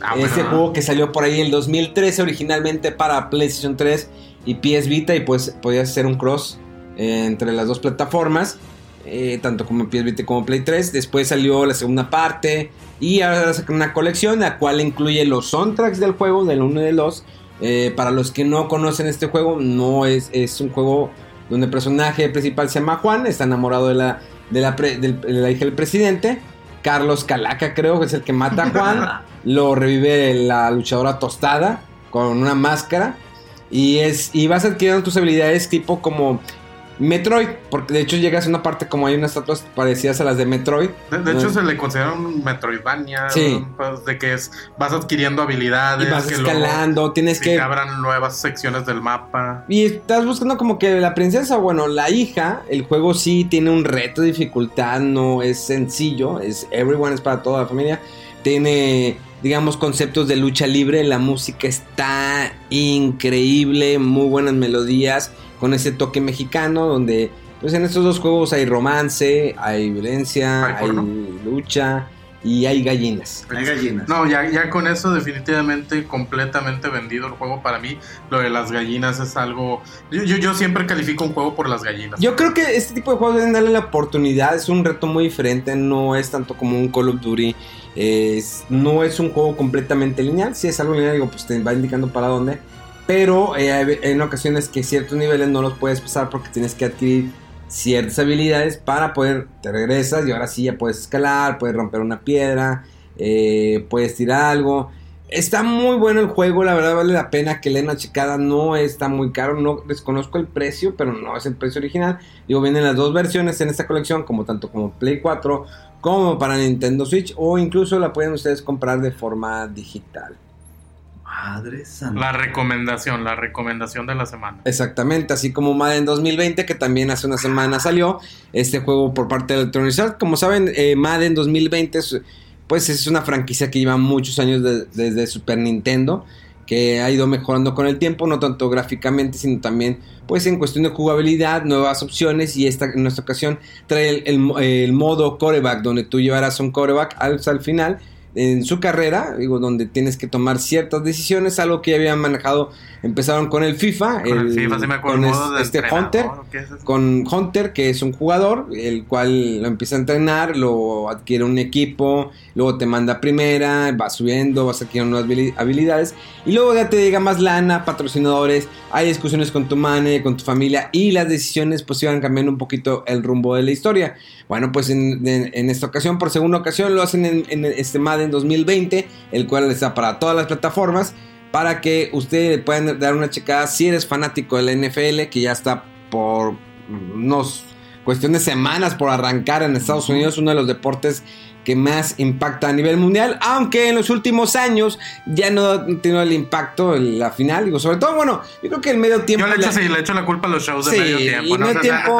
Ah, bueno, juego que salió por ahí en el 2013 originalmente para PlayStation 3 y PS Vita y pues podías hacer un cross eh, entre las dos plataformas, eh, tanto como PS como Play 3. Después salió la segunda parte y ahora sacan una colección, la cual incluye los soundtracks del juego, del 1 y del 2. Eh, para los que no conocen este juego, no es, es un juego donde el personaje principal se llama Juan, está enamorado de la, de la, de la hija del presidente. Carlos Calaca creo que es el que mata a Juan. lo revive la luchadora tostada con una máscara. Y, es, y vas adquiriendo tus habilidades tipo como Metroid, porque de hecho llegas a una parte como hay unas estatuas parecidas a las de Metroid. De, hecho, se le considera un Metroidvania. Sí. Pues, de que es, vas adquiriendo habilidades. Y vas escalando, tienes que. abran nuevas secciones del mapa. Y estás buscando como que la princesa, bueno, la hija, el juego sí tiene un reto de dificultad, no es sencillo, es everyone, es para toda la familia. Tiene digamos, conceptos de lucha libre. La música está increíble, muy buenas melodías con ese toque mexicano donde pues en estos dos juegos hay romance, hay violencia, hay, lucha y hay gallinas. Hay gallinas. No, ya, ya con eso definitivamente completamente vendido el juego para mí. Lo de las gallinas es algo... Yo, yo, siempre califico un juego por las gallinas. Yo creo que este tipo de juegos deben darle la oportunidad. Es un reto muy diferente. No es tanto como un Call of Duty. no es un juego completamente lineal. Si es algo lineal, digo, pues te va indicando para dónde pero eh, en ocasiones que ciertos niveles no los puedes pasar porque tienes que adquirir ciertas habilidades para poder, te regresas y ahora sí ya puedes escalar, puedes romper una piedra, eh, puedes tirar algo. Está muy bueno el juego, la verdad vale la pena que le checada, no está muy caro, no desconozco el precio, pero no es el precio original. Digo, vienen las dos versiones en esta colección, como tanto como Play 4 como para Nintendo Switch, o incluso la pueden ustedes comprar de forma digital. Madre santa. La recomendación, la recomendación de la semana. Exactamente, así como Madden 2020, que también hace una semana salió este juego por parte de Electronic Arts. Como saben, eh, Madden 2020 pues es una franquicia que lleva muchos años desde Super Nintendo, que ha ido mejorando con el tiempo, no tanto gráficamente, sino también pues en cuestión de jugabilidad, nuevas opciones y esta en nuestra ocasión trae el, modo coreback, donde tú llevarás un coreback al final en su carrera, digo, donde tienes que tomar ciertas decisiones, algo que ya habían manejado, empezaron con el FIFA, con, el, FIFA, me con este Hunter, con Hunter, que es un jugador, el cual lo empieza a entrenar, lo adquiere un equipo, luego te manda primera, va subiendo, vas adquiriendo nuevas habilidades, y luego ya te llega más lana, patrocinadores, hay discusiones con tu mane, con tu familia, y las decisiones pues iban cambiando un poquito el rumbo de la historia. Bueno, pues en, esta ocasión, por segunda ocasión, lo hacen en, en este Madden 2020, el cual está para todas las plataformas, para que ustedes puedan dar una checada si eres fanático de la NFL, que ya está por unos cuestión de semanas por arrancar en Estados Unidos, uno de los deportes que más impacta a nivel mundial, aunque en los últimos años ya no ha tenido el impacto en la final, digo, sobre todo, bueno, yo creo que el medio tiempo... Yo le echo, le echo la culpa a los shows de medio tiempo, y medio tiempo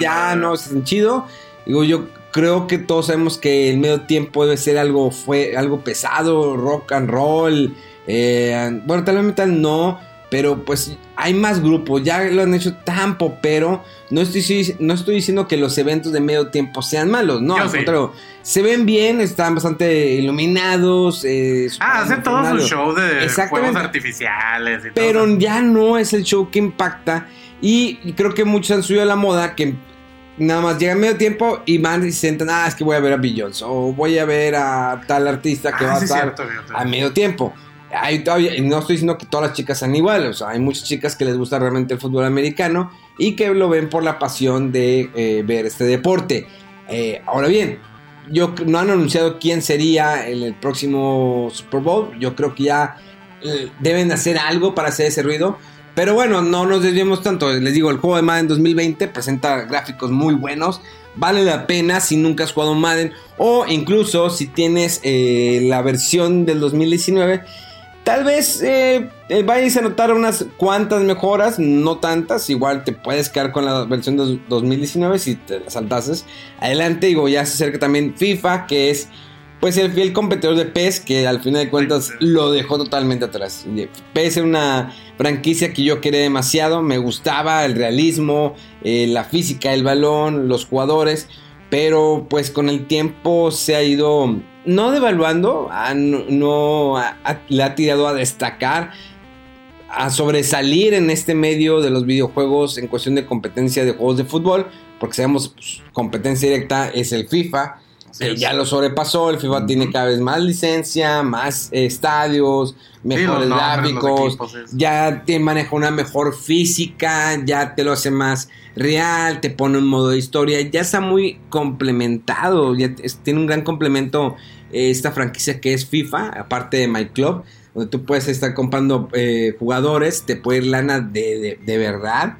ya no es chido, digo, yo creo que todos sabemos que el medio tiempo debe ser algo, fue, algo pesado, rock and roll, eh, bueno, tal vez metal no, pero pues hay más grupos, ya lo han hecho tan popero. No estoy, no estoy diciendo que los eventos de medio tiempo sean malos, no, al contrario. Se ven bien, están bastante iluminados. Eh, ah, hacen todo su show de fuegos artificiales y Pero ya no es el show que impacta. Y creo que muchos han subido a la moda que nada más llega medio tiempo y van y se sientan, ah, es que voy a ver a Beyoncé o voy a ver a tal artista que ah, va a estar a medio tiempo. Hay todavía, no estoy diciendo que todas las chicas sean iguales, hay muchas chicas que les gusta realmente el fútbol americano y que lo ven por la pasión de eh, ver este deporte. Eh, ahora bien, yo no han anunciado quién sería el, el próximo Super Bowl. Yo creo que ya eh, deben hacer algo para hacer ese ruido. Pero bueno, no nos desviemos tanto. Les digo, el juego de Madden 2020 presenta gráficos muy buenos. Vale la pena si nunca has jugado Madden. O incluso si tienes la versión del 2019 Tal vez eh, eh, vayas a notar unas cuantas mejoras, no tantas. Igual te puedes quedar con la versión de 2019 si te la saltases. Adelante, digo, ya se acerca también FIFA, que es pues el fiel competidor de PES, que al final de cuentas lo dejó totalmente atrás. PES es una franquicia que yo quería demasiado, me gustaba el realismo, eh, la física del balón, los jugadores, pero pues con el tiempo se ha ido no devaluando, no, le ha tirado a destacar. a sobresalir en este medio de los videojuegos en cuestión de competencia de juegos de fútbol, porque sabemos pues, competencia directa es el FIFA, Eh, ya lo sobrepasó, el FIFA tiene cada vez más licencia, más eh, estadios, mejores los gráficos, equipos, ya te maneja una mejor física, ya te lo hace más real, te pone un modo de historia, ya está muy complementado, ya es- tiene un gran complemento eh, esta franquicia que es FIFA, aparte de My Club, donde tú puedes estar comprando eh, jugadores, te puede ir lana de, de- de verdad.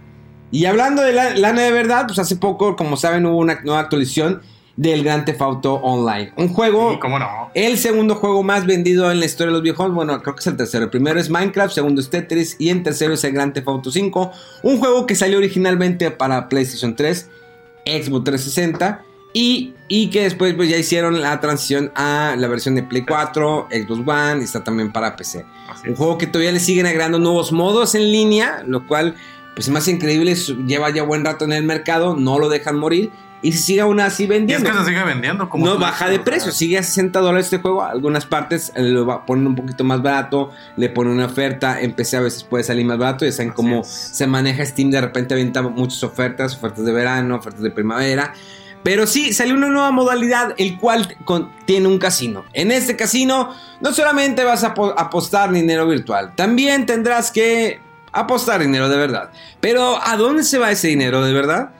Y hablando de la- lana de verdad, pues hace poco, como saben, hubo una nueva actualización del Grand Theft Auto Online. Un juego Sí, cómo no. el segundo juego más vendido en la historia de los videojuegos, bueno, creo que es el tercero. El primero es Minecraft, segundo es Tetris y en tercero es el Grand Theft Auto 5. Un juego que salió originalmente para PlayStation 3, Xbox 360 y, y que después pues, ya hicieron la transición a la versión de Play 4, Xbox One y está también para PC. Así Un juego que todavía le siguen agregando nuevos modos en línea, lo cual pues es más increíble, lleva ya buen rato en el mercado, no lo dejan morir y se sigue aún así Y es vendiendo que se sigue vendiendo. Como no baja dices, de precio, sigue a 60 dólares este juego. Algunas partes eh, lo va- ponen un poquito más barato, le ponen una oferta. En PC a veces puede salir más barato. Ya saben Así cómo es. se maneja Steam. De repente avienta muchas ofertas, ofertas de verano, ofertas de primavera. Pero sí, salió una nueva modalidad, el cual con- tiene un casino. En este casino no solamente vas a apo- apostar dinero virtual, también tendrás que apostar dinero de verdad. Pero ¿a dónde se va ese dinero de verdad?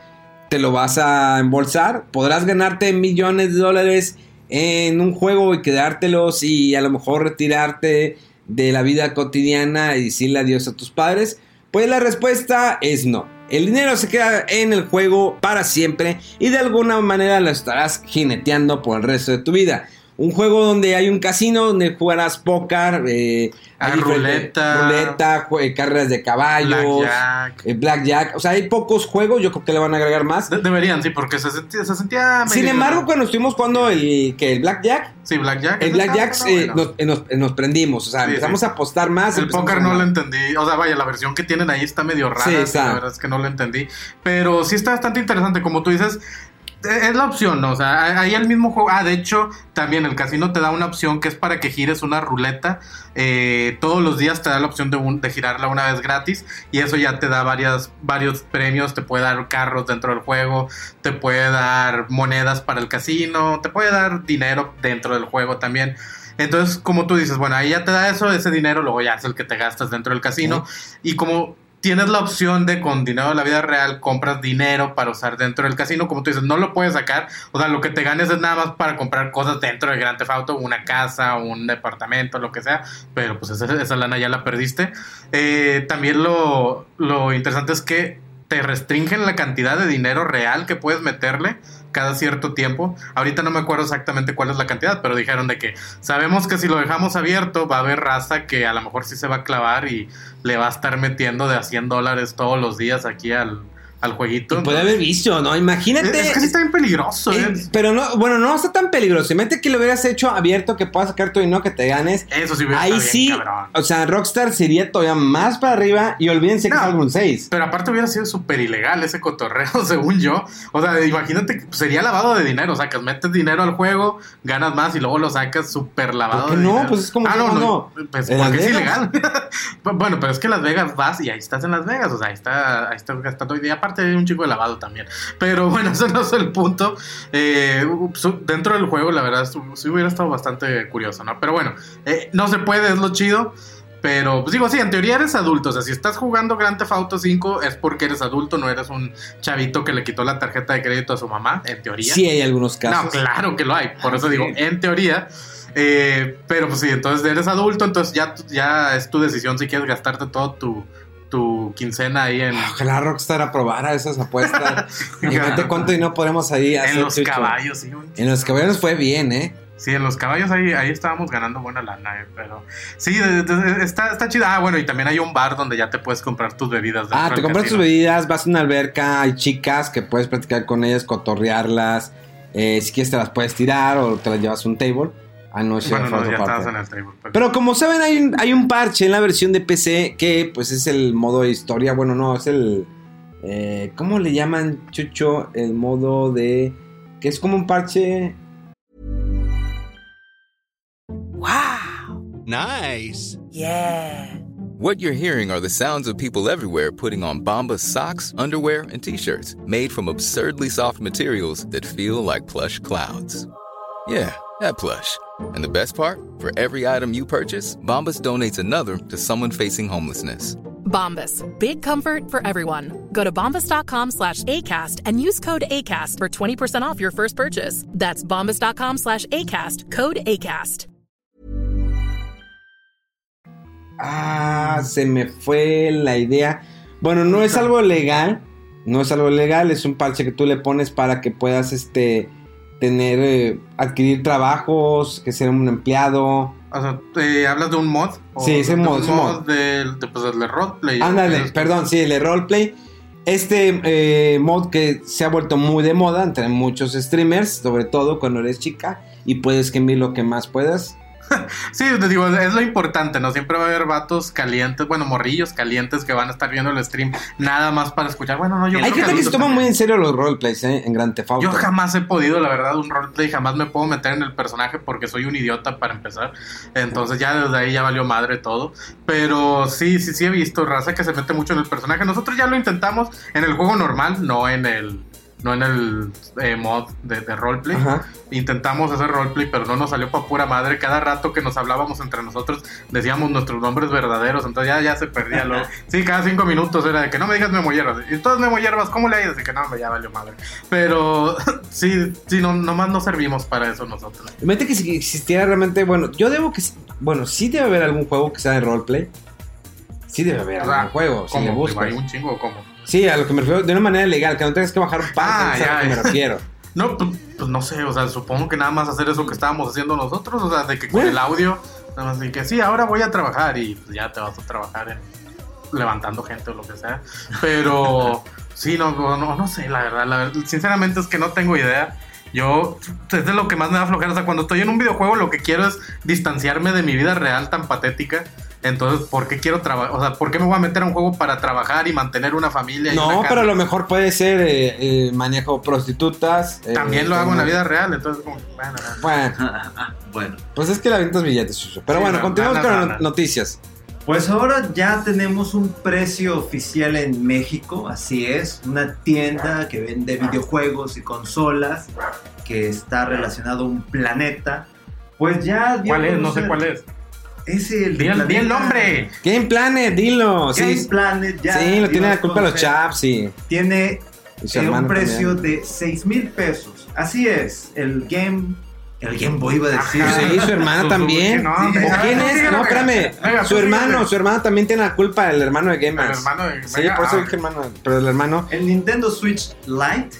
Te lo vas a embolsar, podrás ganarte millones de dólares en un juego y quedártelos y a lo mejor retirarte de la vida cotidiana y decirle adiós a tus padres. Pues la respuesta es no. El dinero se queda en el juego para siempre y de alguna manera lo estarás jineteando por el resto de tu vida. Un juego donde hay un casino donde jugarás póker, eh, Ah, ruleta. ruleta, jue- carreras de caballos, Blackjack. eh, Blackjack. O sea, hay pocos juegos, yo creo que le van a agregar más. De- deberían, sí, porque se sentía, se sentía Sin embargo, cuando estuvimos jugando el, que el Blackjack, Sí, Blackjack. el Blackjack eh, bueno. nos, eh, nos- eh, nos prendimos. O sea, Sí, empezamos sí. a apostar más. El póker no lo entendí. O sea, vaya, la versión que tienen ahí está medio rara. Sí, sí, está. La verdad es que no lo entendí. Pero sí está bastante interesante. Como tú dices, eh, es la opción, ¿no? O sea, ahí el mismo juego. Ah, de hecho, también el casino te da una opción que es para que gires una ruleta. Eh, todos los días te da la opción de, un- de girarla una vez gratis. Y eso ya te da varias, varios premios. Te puede dar carros dentro del juego. Te puede dar monedas para el casino. Te puede dar dinero dentro del juego también. Entonces, como tú dices, bueno, ahí ya te da eso, ese dinero, luego ya es el que te gastas dentro del casino. Y como tienes la opción de con dinero de la vida real, compras dinero para usar dentro del casino, como tú dices, no lo puedes sacar. O sea, lo que te ganes es nada más para comprar cosas dentro del Grand Theft Auto, una casa, un departamento, lo que sea. Pero pues esa, esa lana ya la perdiste. Eh, también lo, lo interesante es que te restringen la cantidad de dinero real que puedes meterle cada cierto tiempo. Ahorita no me acuerdo exactamente cuál es la cantidad, pero dijeron de que sabemos que si lo dejamos abierto va a haber raza que a lo mejor sí se va a clavar y le va a estar metiendo de a 100 dólares todos los días aquí al, al jueguito. Puede haber vicio, ¿no? Imagínate. Es, es que sí está bien peligroso, Eh, pero no, bueno, no está tan peligroso. Imagínate que lo hubieras hecho abierto, que puedas sacar tu dinero, que te ganes. Eso sí hubiera Ahí bien, sí, cabrón. o sea, Rockstar sería todavía más para arriba y olvídense que No. es algún 6. Pero aparte hubiera sido súper ilegal ese cotorreo, según yo. O sea, imagínate que sería lavado de dinero. O sea, que metes dinero al juego, ganas más y luego lo sacas súper lavado ¿Por qué de no? dinero. pues es como ah, que no, no. Pues ¿En porque es ilegal. bueno, pero es que en Las Vegas vas y ahí estás en Las Vegas. O sea, ahí, está, ahí estás gastando. Y aparte hay un chico de lavado también. Pero bueno, eso no es el punto. Eh, dentro del juego, la verdad, sí hubiera estado bastante curioso, ¿no? Pero bueno, eh, no se puede, es lo chido. Pero, pues digo, sí, en teoría eres adulto. O sea, si estás jugando Grand Theft Auto 5 es porque eres adulto, no eres un chavito que le quitó la tarjeta de crédito a su mamá, en teoría. Sí hay algunos casos. No, claro que lo hay. Por eso Sí. digo, en teoría. Eh, pero pues sí, entonces eres adulto, entonces ya, ya es tu decisión si quieres gastarte todo tu, tu quincena ahí en, Ojalá Rockstar aprobara esas apuestas. Imagínate cuánto dinero podemos ahí hacer. en los caballos. Sí, un- En los caballos fue bien, ¿eh? Sí, en los caballos ahí, ahí estábamos ganando buena lana, eh, pero sí, de- de- está, está chida. Ah, bueno, y también hay un bar donde ya te puedes comprar tus bebidas. Ah, te compras tus bebidas, vas a una alberca, hay chicas que puedes platicar con ellas, cotorrearlas. eh, si quieres te las puedes tirar o te las llevas a un table. Ah, no, sí, Bueno, fue no, otra ya parte. estabas en el table. pero- Pero como saben, hay un, hay un parche en la versión de PC que pues es el modo de historia. Bueno, no, es el... eh, ¿Cómo le llaman, Chucho? El modo de... Que es como un parche... Wow. Nice. Yeah. What you're hearing are the sounds of people everywhere putting on Bombas socks, underwear, and t-shirts made from absurdly soft materials that feel like plush clouds. Yeah, that plush. And the best part? For every item you purchase, Bombas donates another to someone facing homelessness. Bombas. Big comfort for everyone. Go to bombas.com slash ACAST and use code ACAST for 20% off your first purchase. That's bombas.com slash ACAST. Code ACAST. Ah, se me fue la idea. Bueno, no es algo legal. No es algo legal, es un parche que tú le pones para que puedas este tener eh, adquirir trabajos, que ser un empleado. O sea, ¿te hablas de un mod? ¿O Sí, ese mod, un ese mod. Del, de, pues, del roleplay. Ándale, Es- perdón, sí, el roleplay. Este eh, mod que se ha vuelto muy de moda entre muchos streamers, sobre todo cuando eres chica y puedes que lo que más puedas. Sí, te digo, es lo importante, ¿no? Siempre va a haber vatos calientes, bueno, morrillos calientes que van a estar viendo el stream nada más para escuchar. Bueno, no, yo Hay gente que se toma también. muy en serio los roleplays ¿eh? en Grand Theft Auto. Yo jamás he podido, la verdad, un roleplay, jamás me puedo meter en el personaje porque soy un idiota para empezar. Entonces ya desde ahí ya valió madre todo. Pero sí, sí, sí he visto raza que se mete mucho en el personaje. Nosotros ya lo intentamos en el juego normal, no en el no en el eh, mod de, de roleplay. Ajá. Intentamos hacer roleplay, pero no nos salió para pura madre. Cada rato que nos hablábamos entre nosotros decíamos nuestros nombres verdaderos, entonces ya, ya se perdía lo. Sí, cada cinco minutos era de que no me digas Memo Hierbas. Y todos Memo Hierbas, ¿cómo le hay? De que no, ya valió madre. Pero sí, sí, no, nomás no servimos para eso nosotros. Mete que si existiera realmente, bueno, yo debo que, bueno, sí debe haber algún juego que sea de roleplay. Sí debe haber algún juego, si le buscas. ¿Hay un chingo o cómo? Sí, a lo que me refiero, de una manera legal, que no tengas que bajar un Ah, ya, que me ya. refiero. No, pues, pues no sé, o sea, supongo que nada más hacer eso que estábamos haciendo nosotros, o sea, de que con Bueno. el audio, nada más de que sí, ahora voy a trabajar y pues, ya te vas a trabajar en levantando gente o lo que sea. Pero sí, no, no, no, no sé, la verdad, la verdad, sinceramente es que no tengo idea. Yo, es de lo que más me da flojera. O sea, cuando estoy en un videojuego, lo que quiero es distanciarme de mi vida real tan patética. Entonces, ¿por qué quiero trabajar? O sea, ¿por qué me voy a meter a un juego para trabajar y mantener una familia? y No, una pero a lo mejor puede ser eh, eh, manejo prostitutas. eh, También lo hago en la vida real. Entonces, como, bueno, bueno. Bueno, bueno, pues es que la ventas billetes, Chucho. Pero Sí, bueno, no, continuamos no, con no, las no. noticias. pues ahora ya tenemos un precio oficial en México, así es, una tienda que vende videojuegos y consolas, que está relacionado a un planeta. Pues ya ¿Cuál es? No sé cuál es. Es el, Di el, di el planeta nombre. Game Planet, dilo. Game Sí, Planet ya sí, lo tiene la culpa los conocer. chaps, sí. Tiene eh, un precio también. de 6 mil pesos. Así es, el Game. El Game Boy iba a decir. Ajá. Sí, su hermana Su- también. ¿O quién es? No, espérame. Su hermano, su hermano también tiene la culpa, el hermano de Gamers. El hermano de- Sí, por eso ah. dije hermano, pero el hermano. El Nintendo Switch Lite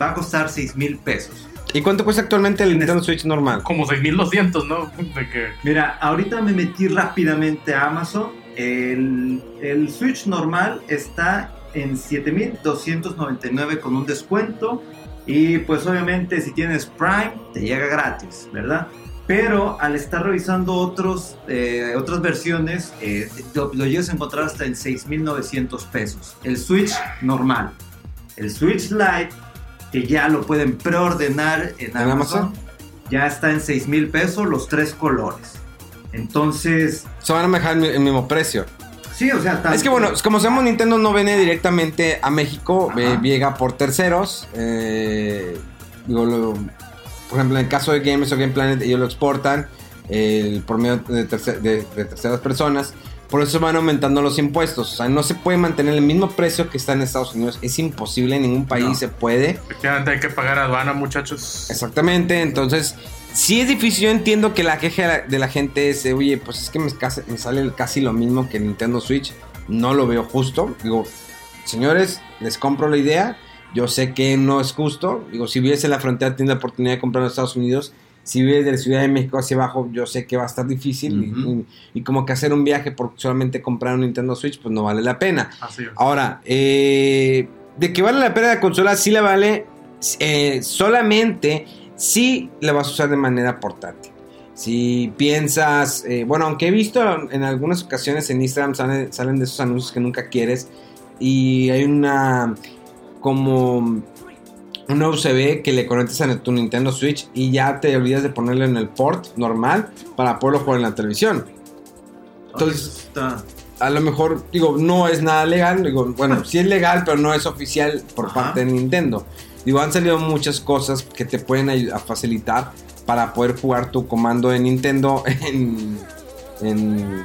va a costar 6 mil pesos. ¿Y cuánto cuesta actualmente el Nintendo Switch normal? Como 6200, ¿no? De que. Mira, ahorita me metí rápidamente a Amazon. El, el Switch normal está en 7.299 con un descuento. Y pues obviamente si tienes Prime te llega gratis, ¿verdad? Pero al estar revisando otros, eh, otras versiones, eh, lo, lo llegas a encontrar hasta en 6.900 pesos. El Switch normal. El Switch Lite, que ya lo pueden preordenar en, ¿En Amazon, Amazon? ya está en 6.000 pesos los tres colores. Entonces, Se van a manejar el mismo precio. sí, o sea, Es que bueno, como sabemos, Nintendo no viene directamente a México, eh, llega por terceros. eh, digo, lo- por ejemplo, en el caso de Games o Game Planet, ellos lo exportan eh, por medio de, terce- de- de terceras personas. Por eso van aumentando los impuestos. O sea, no se puede mantener el mismo precio que está en Estados Unidos. Es imposible, en ningún país No. se puede. Efectivamente hay que pagar aduana, muchachos. Exactamente, entonces, si es difícil, yo entiendo que la queja de la, de la gente es, oye, pues es que me, me sale casi lo mismo que Nintendo Switch, no lo veo justo. Digo, señores, les compro la idea, yo sé que no es justo. Digo, si en la frontera, tienes la oportunidad de comprar en Estados Unidos. Si vives de la Ciudad de México hacia abajo, yo sé que va a estar difícil. y- Ujú. y, y como que hacer un viaje por solamente comprar un Nintendo Switch, pues no vale la pena. Así es. Ahora, eh, de que vale la pena la consola, sí la vale. eh, solamente si la vas a usar de manera portátil. Si piensas, eh, bueno, aunque he visto en algunas ocasiones en Instagram salen, salen de esos anuncios que nunca quieres y hay una como una USB que le conectas a tu Nintendo Switch y ya te olvidas de ponerlo en el port normal para poderlo jugar en la televisión. Entonces, a lo mejor, digo, no es nada legal. Digo, bueno, sí es legal, pero no es oficial por Ajá. parte de Nintendo. Digo, han salido muchas cosas que te pueden a facilitar para poder jugar tu comando de Nintendo en, en,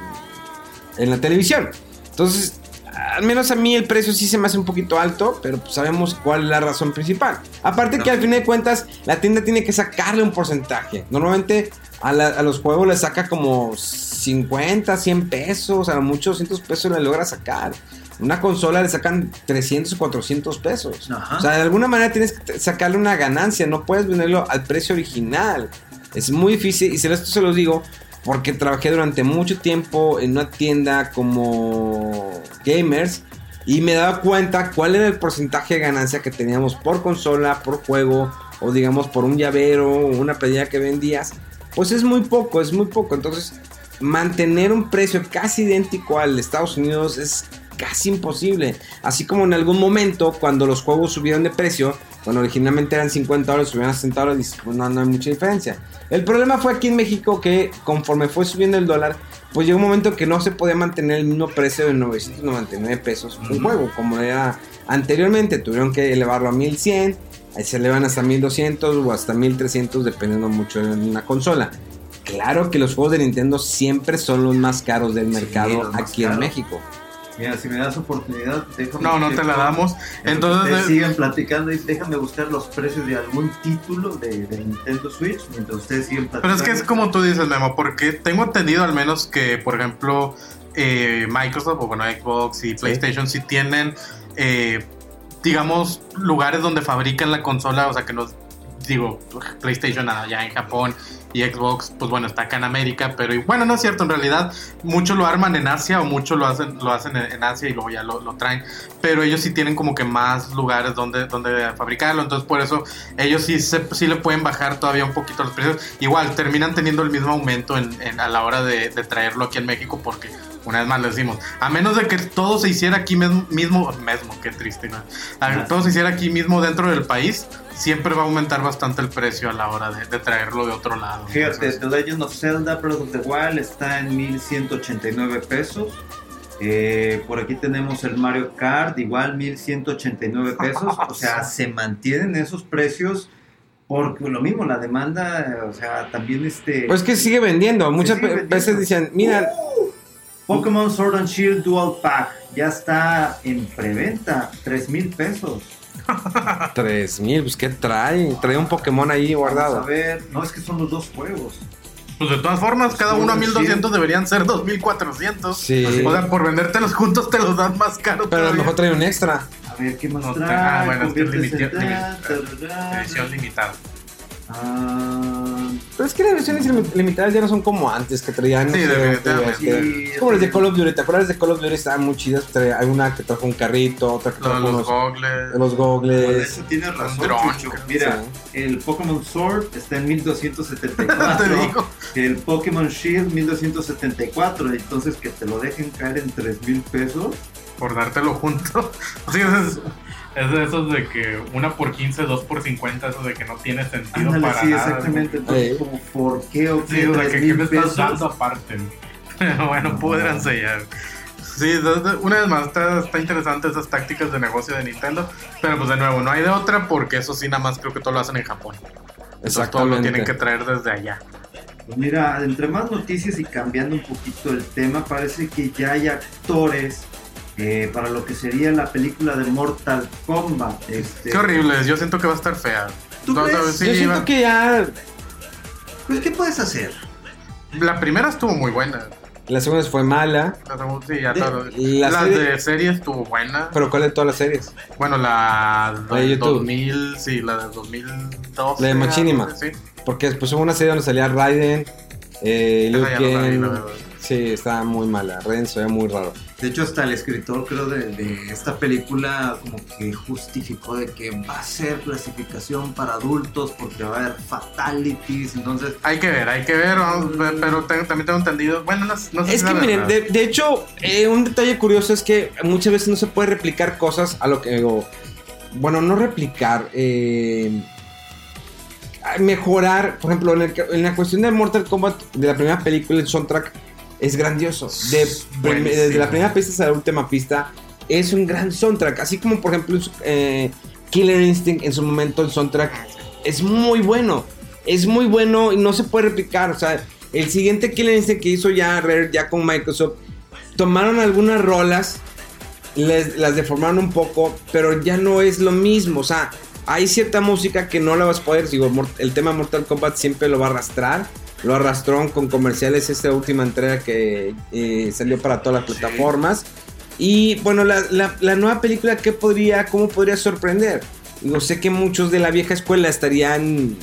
en la televisión. Entonces, al menos a mí el precio sí se me hace un poquito alto, pero pues sabemos cuál es la razón principal. Aparte que al fin de cuentas, la tienda tiene que sacarle un porcentaje. Normalmente a, la- a los juegos le saca como 50, 100 pesos, a lo mucho 200 pesos le logra sacar. Una consola le sacan 300 o 400 pesos. Ajá. O sea, de alguna manera tienes que sacarle una ganancia, no puedes venderlo al precio original. Es muy difícil y se lo- esto se los digo porque trabajé durante mucho tiempo en una tienda como gamers y me daba cuenta cuál era el porcentaje de ganancia que teníamos por consola, por juego o digamos por un llavero o una playera que vendías. Pues es muy poco, es muy poco. Entonces, mantener un precio casi idéntico al de Estados Unidos es casi imposible. Así como en algún momento, cuando los juegos subieron de precio, cuando originalmente eran 50 dólares, subieron a 60 dólares, dices, pues no, no hay mucha diferencia. El problema fue aquí en México que conforme fue subiendo el dólar, pues llegó un momento que no se podía mantener el mismo precio de 999 pesos un juego, como era anteriormente. Tuvieron que elevarlo a 1100, ahí se elevan hasta 1200 o hasta 1300, dependiendo mucho de una consola. Claro que los juegos de Nintendo siempre son los más caros del mercado aquí en. México. Mira, si me das oportunidad, déjame. No, no te la damos. Entonces, Ustedes eh, sigan platicando y déjame buscar los precios de algún título de, de Nintendo Switch mientras ustedes siguen platicando. Pero es que es como tú dices, Memo, porque tengo entendido al menos que, por ejemplo, eh, Microsoft o bueno, Xbox y PlayStation sí tienen, eh, digamos, lugares donde fabrican la consola, o sea que no digo, PlayStation allá en Japón y Xbox, pues bueno, está acá en América, pero y- bueno, no es cierto, en realidad mucho lo arman en Asia o mucho lo hacen, lo hacen en, Asia y luego ya lo, lo traen, pero ellos sí tienen como que más lugares donde, donde fabricarlo, entonces por eso ellos sí, se, sí le pueden bajar todavía un poquito los precios, igual terminan teniendo el mismo aumento en, en- a la hora de, de traerlo aquí en México porque... Una vez más le decimos, a menos de que todo se hiciera aquí mismo, mismo, mismo qué triste, ¿no? A que todo se hiciera aquí mismo dentro del país, siempre va a aumentar bastante el precio a la hora de, de traerlo de otro lado. Fíjate, Entonces, The Legend of Zelda Breath of the Wild está en 1189 pesos. Eh, por aquí tenemos el Mario Kart, igual 1189 pesos. O sea, se mantienen esos precios porque lo mismo, la demanda, o sea, también este. Pues que sigue vendiendo. Muchas sigue pe- vendiendo. veces dicen, mira, Pokémon Sword and Shield Dual Pack ya está en preventa, 3 mil pesos. 3000, pues ¿qué trae? Trae un Pokémon ahí Vamos a guardado. ver, no es que son los dos juegos. pues de todas formas, cada uno a Sí. 1200 deberían ser 2400. Sí. O sea, por vendértelos juntos te los dan más caro. Pero a lo todavía. mejor trae un extra. A ver qué más No trae. ah, bueno, es que es Conviértese en limiti- tal, limi- tarará. Edición limitada. Ah, Pero es que las versiones lim- limitadas ya no son como antes, que traían. Sí, definitivamente. como las de. Call of Duty. ¿Te acuerdas de Call of Duty? Estaban muy chidas. Hay una que trajo un carrito, otra que trajo los unos, gogles. los gogles. hecho tienes razón. Mira, el Pokémon Sword está en 1274. Te digo. El Pokémon Shield 1274. Entonces que te lo dejen caer en 3 mil pesos. Por dártelo junto. Sí, es, es de esos de que una por 15, dos por 50, eso de que no tiene sentido Ándale, para sí, nada. exactamente. Entonces, Sí. como, ¿por qué o Sí, qué o sea, 3 que ¿qué me estás dando aparte? Bueno, podrán ya. Sí, una vez más, está, está interesante esas tácticas de negocio de Nintendo. Pero pues de nuevo, no hay de otra porque eso sí, nada más creo que todo lo hacen en Japón. Entonces todo lo tienen que traer desde allá. Pues mira, entre más noticias y cambiando un poquito el tema, parece que ya hay actores eh, para lo que sería la película de Mortal Kombat. Este, Qué horrible, yo siento que va a estar fea. ¿Tú No, no, crees? sí, Yo siento va- que ya Pues, ¿qué puedes hacer? La primera estuvo muy buena. la segunda fue mala. La segunda- sí, ya De- todo- la la serie- de serie estuvo buena. Pero ¿cuál de todas las series? Bueno, la La de YouTube. 2000, sí, la del 2012. La de Machinima. Sí, Porque después hubo una serie donde salía Raiden, eh, no verdad. Sí, estaba muy mala. Raiden se veía muy raro. De hecho, hasta el escritor, creo, de, de esta película, como que justificó de que va a ser clasificación para adultos porque va a haber fatalities. Entonces, Hay que ver, hay que ver, vamos, ve- pero también tengo entendido. Bueno, no, no sé Es si que miren, de, de hecho, eh, un detalle curioso es que muchas veces no se puede replicar cosas a lo que digo. Bueno, no replicar. eh, mejorar, por ejemplo, en, el en la cuestión de Mortal Kombat, de la primera película, el soundtrack es grandioso. De, desde la primera pista hasta la última pista, es un gran soundtrack. Así como, por ejemplo, eh, Killer Instinct en su momento, el soundtrack es muy bueno. Es muy bueno y no se puede replicar. O sea, el siguiente Killer Instinct que hizo ya Rare, ya con Microsoft, tomaron algunas rolas, les- las deformaron un poco, pero ya no es lo mismo. O sea, hay cierta música que no la vas a poder. Digo, el tema Mortal Kombat siempre lo va a arrastrar. Lo arrastró con comerciales esta última entrega que eh, salió para todas las plataformas. Y bueno, la, la- la nueva película, ¿qué podría, cómo podría sorprender? Digo, sé que muchos de la vieja escuela estarían,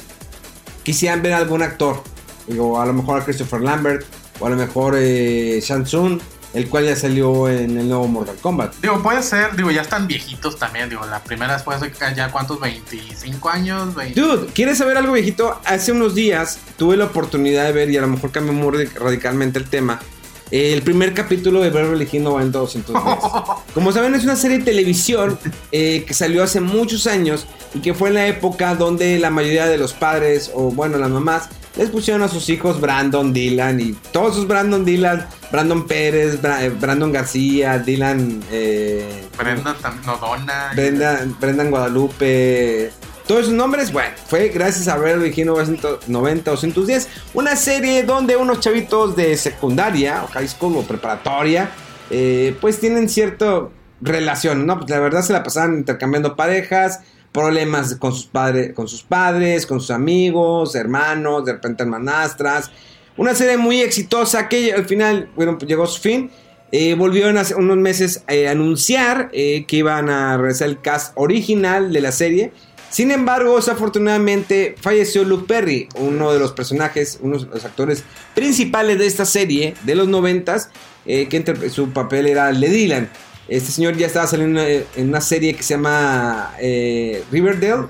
quisieran ver a algún actor. Digo, a lo mejor a Christopher Lambert, o a lo mejor eh, Shang Tsung, el cual ya salió en el nuevo Mortal Kombat. Digo, puede ser, digo, ya están viejitos también. Digo, la primera después de ya cuántos, 25 años, 20. Dude, ¿quieres saber algo viejito? Hace unos días tuve la oportunidad de ver, y a lo mejor cambió muy radic- radicalmente el tema, el primer capítulo de Beverly Hills 90210. Como saben, es una serie de televisión eh, que salió hace muchos años y que fue en la época donde la mayoría de los padres, o bueno, las mamás, les pusieron a sus hijos Brandon, Dylan y todos sus Brandon Dylan, Brandon Pérez, Bra- eh, Brandon García, Dylan... eh, Brenda también, no, Donna. Brenda, Brendan Guadalupe. Todos esos nombres, bueno, fue gracias a 990 o 110, una serie donde unos chavitos de secundaria, o high school o preparatoria, eh, pues tienen cierta relación, ¿no? Pues la verdad se la pasaban intercambiando parejas, problemas con sus, padres, con sus padres, con sus amigos, hermanos, de repente hermanastras. Una serie muy exitosa que al final, bueno, llegó a su fin. Eh, volvieron unos meses eh, a anunciar eh, que iban a regresar el cast original de la serie. Sin embargo, desafortunadamente falleció Luke Perry, uno de los personajes, uno de los actores principales de esta serie de los noventas, eh, que su papel era Le Dylan. Este señor ya estaba saliendo en una, en una serie que se llama eh, Riverdale,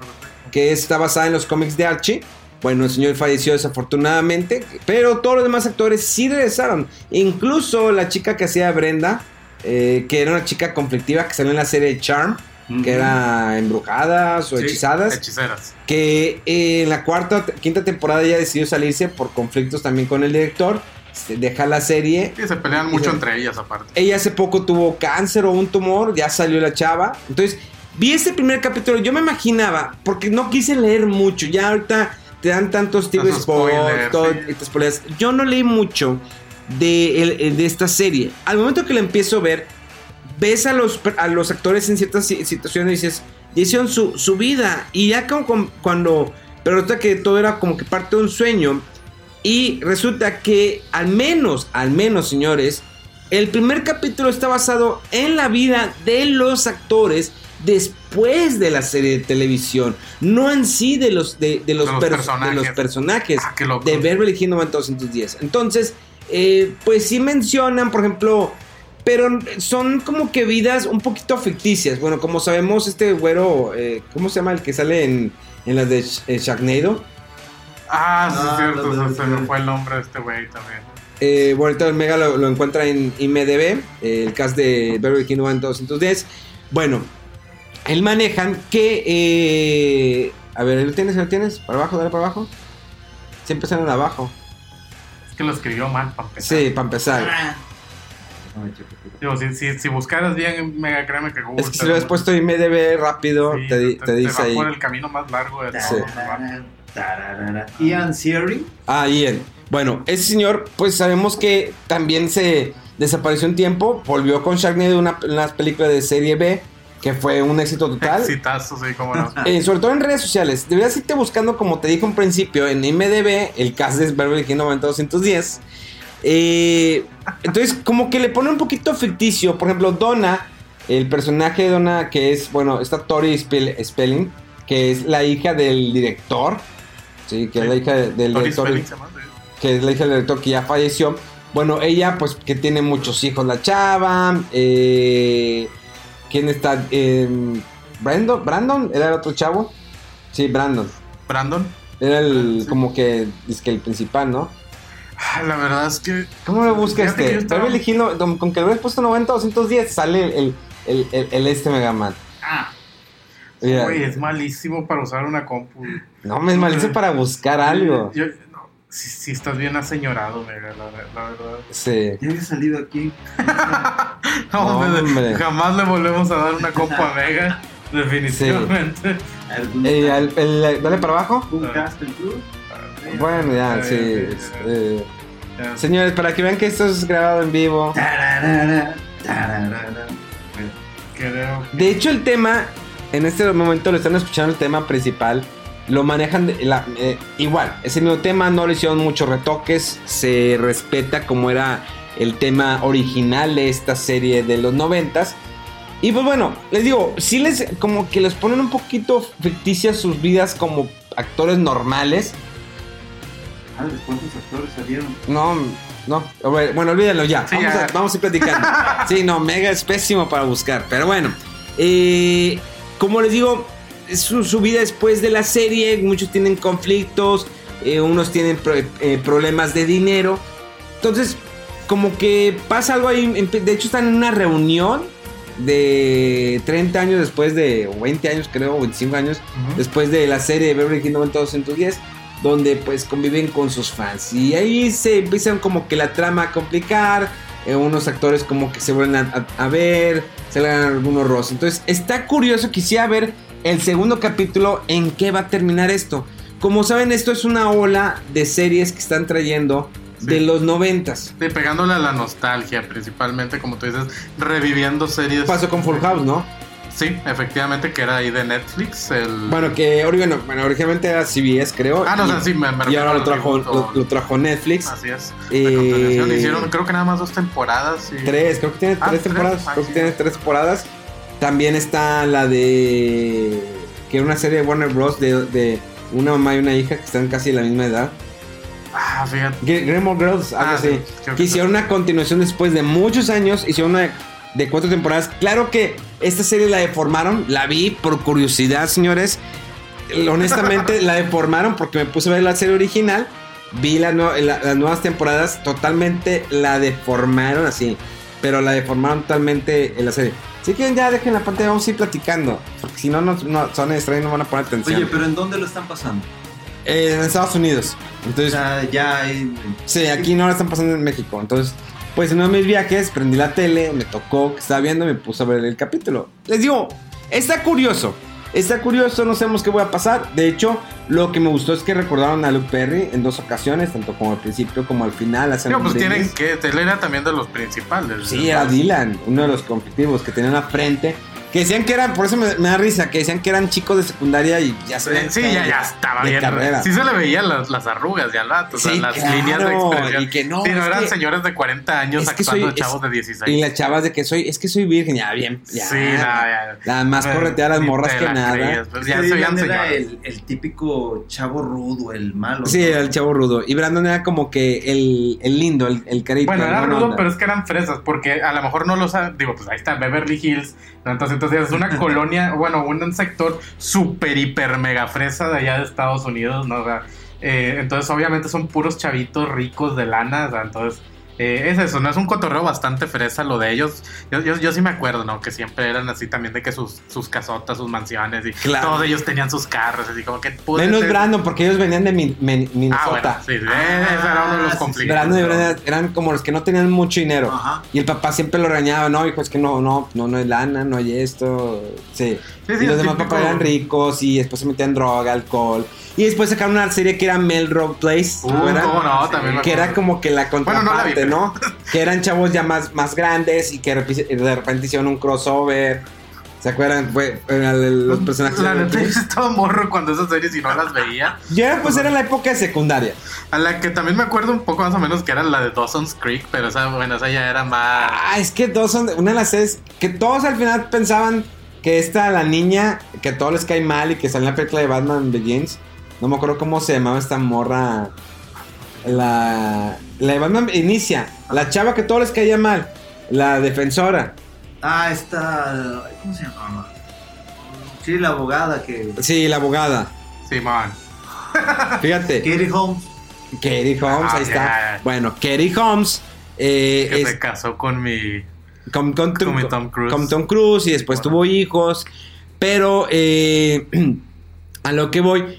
que está basada en los cómics de Archie. Bueno, el señor falleció desafortunadamente, pero todos los demás actores sí regresaron. Incluso la chica que hacía Brenda, eh, que era una chica conflictiva que salió en la serie Charm, que era embrujadas o Sí, hechizadas, Hechiceras. que eh, en la cuarta, quinta temporada ya decidió salirse por conflictos también con el director, deja la serie Sí, se pelean mucho se- entre ellas aparte. ella hace poco tuvo cáncer o un tumor, ya salió la chava. Entonces, vi este primer capítulo, yo me imaginaba, porque no quise leer mucho, ya ahorita te dan tantos tipos spoilers, spoilers, sí. Yo no leí mucho de, el- de esta serie. Al momento que la empiezo a ver, ves a los, a los actores en ciertas si- situaciones y dices, hicieron su, su vida. Y ya como, como cuando, pero resulta que todo era como que parte de un sueño. Y resulta que al menos, al menos señores, el primer capítulo está basado en la vida de los actores después de la serie de televisión, no en sí de los, de, de los, De los per- personajes. de los personajes Ah, de Beverly Hills 90210. Entonces, eh, pues sí mencionan, por ejemplo, pero son como que vidas un poquito ficticias. Bueno, como sabemos, este güero, eh, ¿cómo se llama el que sale en, en las de eh, Sharknado? Ah, sí, Ah, es cierto, lo de- se, se me fue el nombre de este güey también. Eh, bueno, el Mega lo, lo encuentra en IMDB, eh, el cast de Beverly Hills 90210. Bueno, él manejan que. eh, a ver, ¿lo tienes? ¿Lo tienes? ¿Para abajo? Dale para abajo. Siempre salen abajo. Es que lo escribió mal para empezar. Sí, para empezar. Digo, si, si, si buscaras bien, mega créeme que Google. Es que te si lo has puesto IMDB rápido, Sí, te, di- te dice va ahí. por el camino más largo de Sí. Tararara. Ian Seary. Ah, Ian. Bueno, ese señor, pues sabemos que también se desapareció un tiempo. Volvió con Sharknado, una, una película de serie B, que fue un éxito total. Exitazo, sí, cómo no. Eh, sobre todo en redes sociales. Deberías irte buscando, como te dije en principio, en IMDB, el cast de Beverly Hills 90210. Eh, entonces, como que le pone un poquito ficticio. Por ejemplo, Donna, el personaje de Donna, que es, bueno, está Tori Spell- Spelling, que es la hija del director. Sí, que es la hija de- del Tori director. Spelling que es la hija del director que ya falleció. Bueno, ella pues que tiene muchos hijos, la chava. Eh, ¿Quién está? Eh, Brandon, Brandon, era el otro chavo. Sí, Brandon. Brandon. Era el Sí. como que, es que el principal, ¿no? Ah, La verdad es que. ¿Cómo lo busca Fíjate que este? estaba- no, con- que lo hubieras puesto 90 210 sale el, el, el, el este Mega Man. Ah, Güey, es malísimo para usar una compu. no me es malísimo para buscar algo. Yo- no, Sí, sí estás bien aseñorado, Mega, la, la verdad. Sí. Ya había salido aquí. No, No, hombre, jamás le volvemos a dar una copa a Mega. Definitivamente. ¿Algún Eh, el- dale para abajo. un Castle Club? Bueno, ya, sí. Eh, Ya. señores, para que vean que esto es grabado en vivo. Tararara, tararara. Creo. De hecho, el tema, en este momento lo están escuchando el tema principal. Lo manejan de la- eh, igual, ese mismo tema, no le hicieron muchos retoques. Se respeta como era el tema original de esta serie de los noventas. Y pues bueno, les digo, sí les como que les ponen un poquito ficticias sus vidas como actores normales. Ah, ¿cuántos actores salieron? No, no. Bueno, olvídalo ya. Sí, vamos, ya. A, vamos a ir platicando. sí, no, Mega es pésimo para buscar. Pero bueno. eh, como les digo, es su, su vida después de la serie. Muchos tienen conflictos. eh, unos tienen pro- eh, problemas de dinero. Entonces, como que pasa algo ahí. De hecho, están en una reunión de 30 años después de, o 20 años creo, o 25 años después de la serie de Beverly Hills 90210, donde pues conviven con sus fans. Y ahí se empiezan como que la trama a complicar, eh, unos actores como que se vuelven a, a- a ver, se le dan algunos rostros. Entonces está curioso, quisiera ver el segundo capítulo en qué va a terminar esto. Como saben, esto es una ola de series que están trayendo de los noventas. Sí, pegándole a la nostalgia, principalmente, como tú dices, reviviendo series. Pasó con Full House, ¿no? Sí, efectivamente, que era ahí de Netflix. El... Bueno, que ori- bueno, bueno, originalmente era CBS, creo. ah, no, y, o sea, sí, me, me y ahora lo trajo, reboot lo, o- lo trajo Netflix. Así es. Eh. Hicieron, creo que nada más dos temporadas. Y... Tres, creo que tiene Ah, tres temporadas. ah, creo sí. que tiene tres temporadas. También está la de. Que era una serie de Warner Bros. de, de una mamá y una hija que están casi de la misma edad. Ah, fíjate. Gilmore Girls, algo Ah, así. sí, que hicieron una continuación después de muchos años. Hicieron una de, cuatro temporadas. Claro que esta serie la deformaron. La vi por curiosidad, señores. Honestamente, la deformaron porque me puse a ver la serie original. Vi la la- las nuevas temporadas. Totalmente la deformaron así. Pero la deformaron totalmente en la serie. Así que ya dejen la pantalla, vamos a ir platicando. Porque si no, no, no son extraños, no van a poner atención. Oye, pero ¿en dónde lo están pasando? Eh, en Estados Unidos. O Entonces, sea, ya hay... Sí, aquí no la están pasando en México. Entonces, pues en uno de mis viajes prendí la tele, me tocó que estaba viendo me puse a ver el capítulo. Les digo, está curioso. Está curioso, no sabemos qué voy a pasar. De hecho, lo que me gustó es que recordaron a Luke Perry en dos ocasiones, tanto como al principio como al final. Digo, pues tienen que. Él era también de los principales. Sí, era Dylan, uno de los conflictivos que tenían la frente. Que decían que eran, por eso me, me da risa, que decían que eran chicos de secundaria y ya se Sí, veían sí, ya, ya estaba de bien. carrera. Sí se le veían las, las arrugas ya al vato, o sea, Sí, las claro, líneas de expresión. y que no, sí, no eran que- señores de 40 años actuando soy- de chavos es- de 16. Y las chavas de que soy, es que soy virgen, ya bien. Ya, sí, nada, ya. Las más correteadas morras que la nada. creías, pues Es ya veían Dylan era el, el típico chavo rudo, el malo. Sí, el chavo rudo. Y Brandon era como que el, el lindo, el, el carito. Bueno, era rudo, onda. pero es que eran fresas, porque a lo mejor no lo saben. Digo, pues ahí está Beverly Hills. Entonces, entonces es una colonia, bueno, un sector súper, hiper, mega fresa de allá de Estados Unidos, ¿no? O sea, eh, entonces, obviamente son puros chavitos ricos de lana, o sea, entonces. Eh, es eso, ¿no? Es un cotorreo bastante fresa lo de ellos. Yo, yo, yo sí me acuerdo, ¿no? Que siempre eran así también de que sus, sus casotas, sus mansiones y Claro. todos ellos tenían sus carros, así como que... pude Menos ser- Brandon, porque ellos venían de Min- Min- Ah, bueno, Minnesota. sí, eh, ese era uno de los Ah, sí, conflictos. Brandon y Brandon eran como los que no tenían mucho dinero. Ajá. Y el papá siempre lo regañaba, no, hijo, es que no, no, no, no hay lana, no hay esto. Sí. Sí, sí, y los demás típico- papás eran ricos y después se metían droga, alcohol. Y después sacaron una serie que era Melrose Place. Uh, cómo no, también que era como que la Bueno, no la vi, contraparte, ¿no? Que eran chavos ya más, más grandes y que de repente- hicieron un crossover. ¿Se acuerdan? Fue, los personajes. La neta, yo estaba morro cuando esas series y no las veía. Ya pues era la época de secundaria. A la que también me acuerdo un poco más o menos que era la de Dawson's Creek, pero esa, bueno, esa ya era más. Ah, es que todos son una de las series que todos al final pensaban que esta, la niña, que a todos les cae mal y que sale en la película de Batman Begins. No me acuerdo cómo se llamaba esta morra. La, la de Batman inicia. La chava que todos les caía mal. La defensora. Ah, está... ¿Cómo se llama? Sí, la abogada que... Sí, la abogada. Simón. Fíjate. Katie Holmes. Katie Holmes, Ah, ahí ya, está. Bueno, Katie Holmes. eh, Que es- se casó con mi. con, con- Con mi Tom Cruise. con Tom Cruise y después Bueno. tuvo hijos. Pero eh, a lo que voy,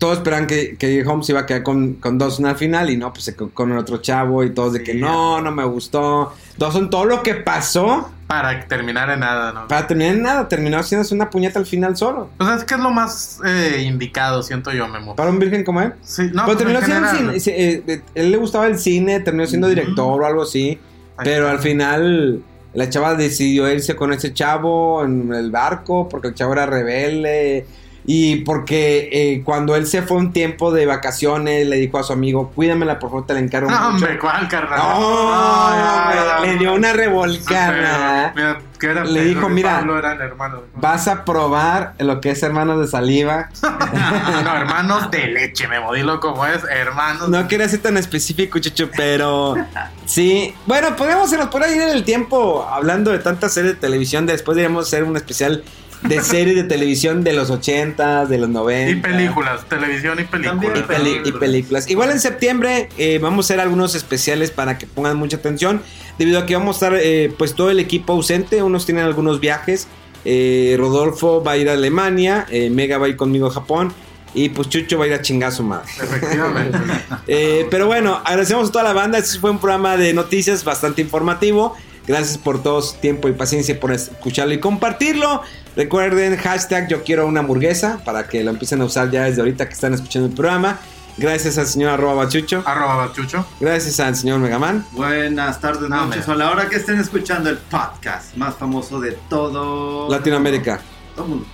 todos esperaban que, que Holmes iba a quedar con, con Dawson al final y no, pues con el otro chavo y todos de que no, no me gustó. Dawson, todo lo que pasó Para terminar en nada, ¿no? para terminar en nada, terminó haciéndose una puñeta al final solo. Pues es que es lo más eh, indicado, siento yo, Memo. Para un virgen como él. Sí, no, Pero pues terminó en siendo general. cine- eh, eh, él le gustaba el cine, terminó siendo director o algo así. Ahí Pero está. al final la chava decidió irse con ese chavo en el barco porque el chavo era rebelde. Y porque eh, cuando él se fue un tiempo de vacaciones, le dijo a su amigo, cuídamela, por favor, te la encargo No, mucho. hombre, ¿cuál, carnal? No, ya, ya. le dio una revolcada. Mira, Le dijo, mira, hermanos. Vas a probar lo que es hermanos de saliva. no, hermanos de leche, Memo. Dilo como es, hermanos. No quería ser tan específico, Chucho, pero sí. Bueno, podríamos se nos podría ir en el tiempo hablando de tantas series de televisión. Después deberíamos hacer un especial de series de televisión de los 80, de los 90. Y películas, televisión y películas. Y, peli- y películas. Igual en septiembre eh, vamos a hacer algunos especiales para que pongan mucha atención. Debido a que vamos a estar eh, pues todo el equipo ausente. Unos tienen algunos viajes. Eh, Rodolfo va a ir a Alemania. eh, Mega va a ir conmigo a Japón. Y pues Chucho va a ir a chingazo madre. Efectivamente. Eh, pero bueno, agradecemos a toda la banda. Este fue un programa de noticias bastante informativo. Gracias por todo su tiempo y paciencia por escucharlo y compartirlo. Recuerden, hashtag yo quiero una hamburguesa para que lo empiecen a usar ya desde ahorita que están escuchando el programa. Gracias al señor arroba bachucho. Arroba Bachucho. Gracias al señor Megaman. Buenas tardes, No, noches, a la hora que estén escuchando el podcast más famoso de todo Latinoamérica. todo el mundo.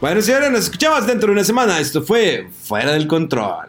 Bueno, señores, nos escuchamos dentro de una semana. Esto fue Fuera del Control.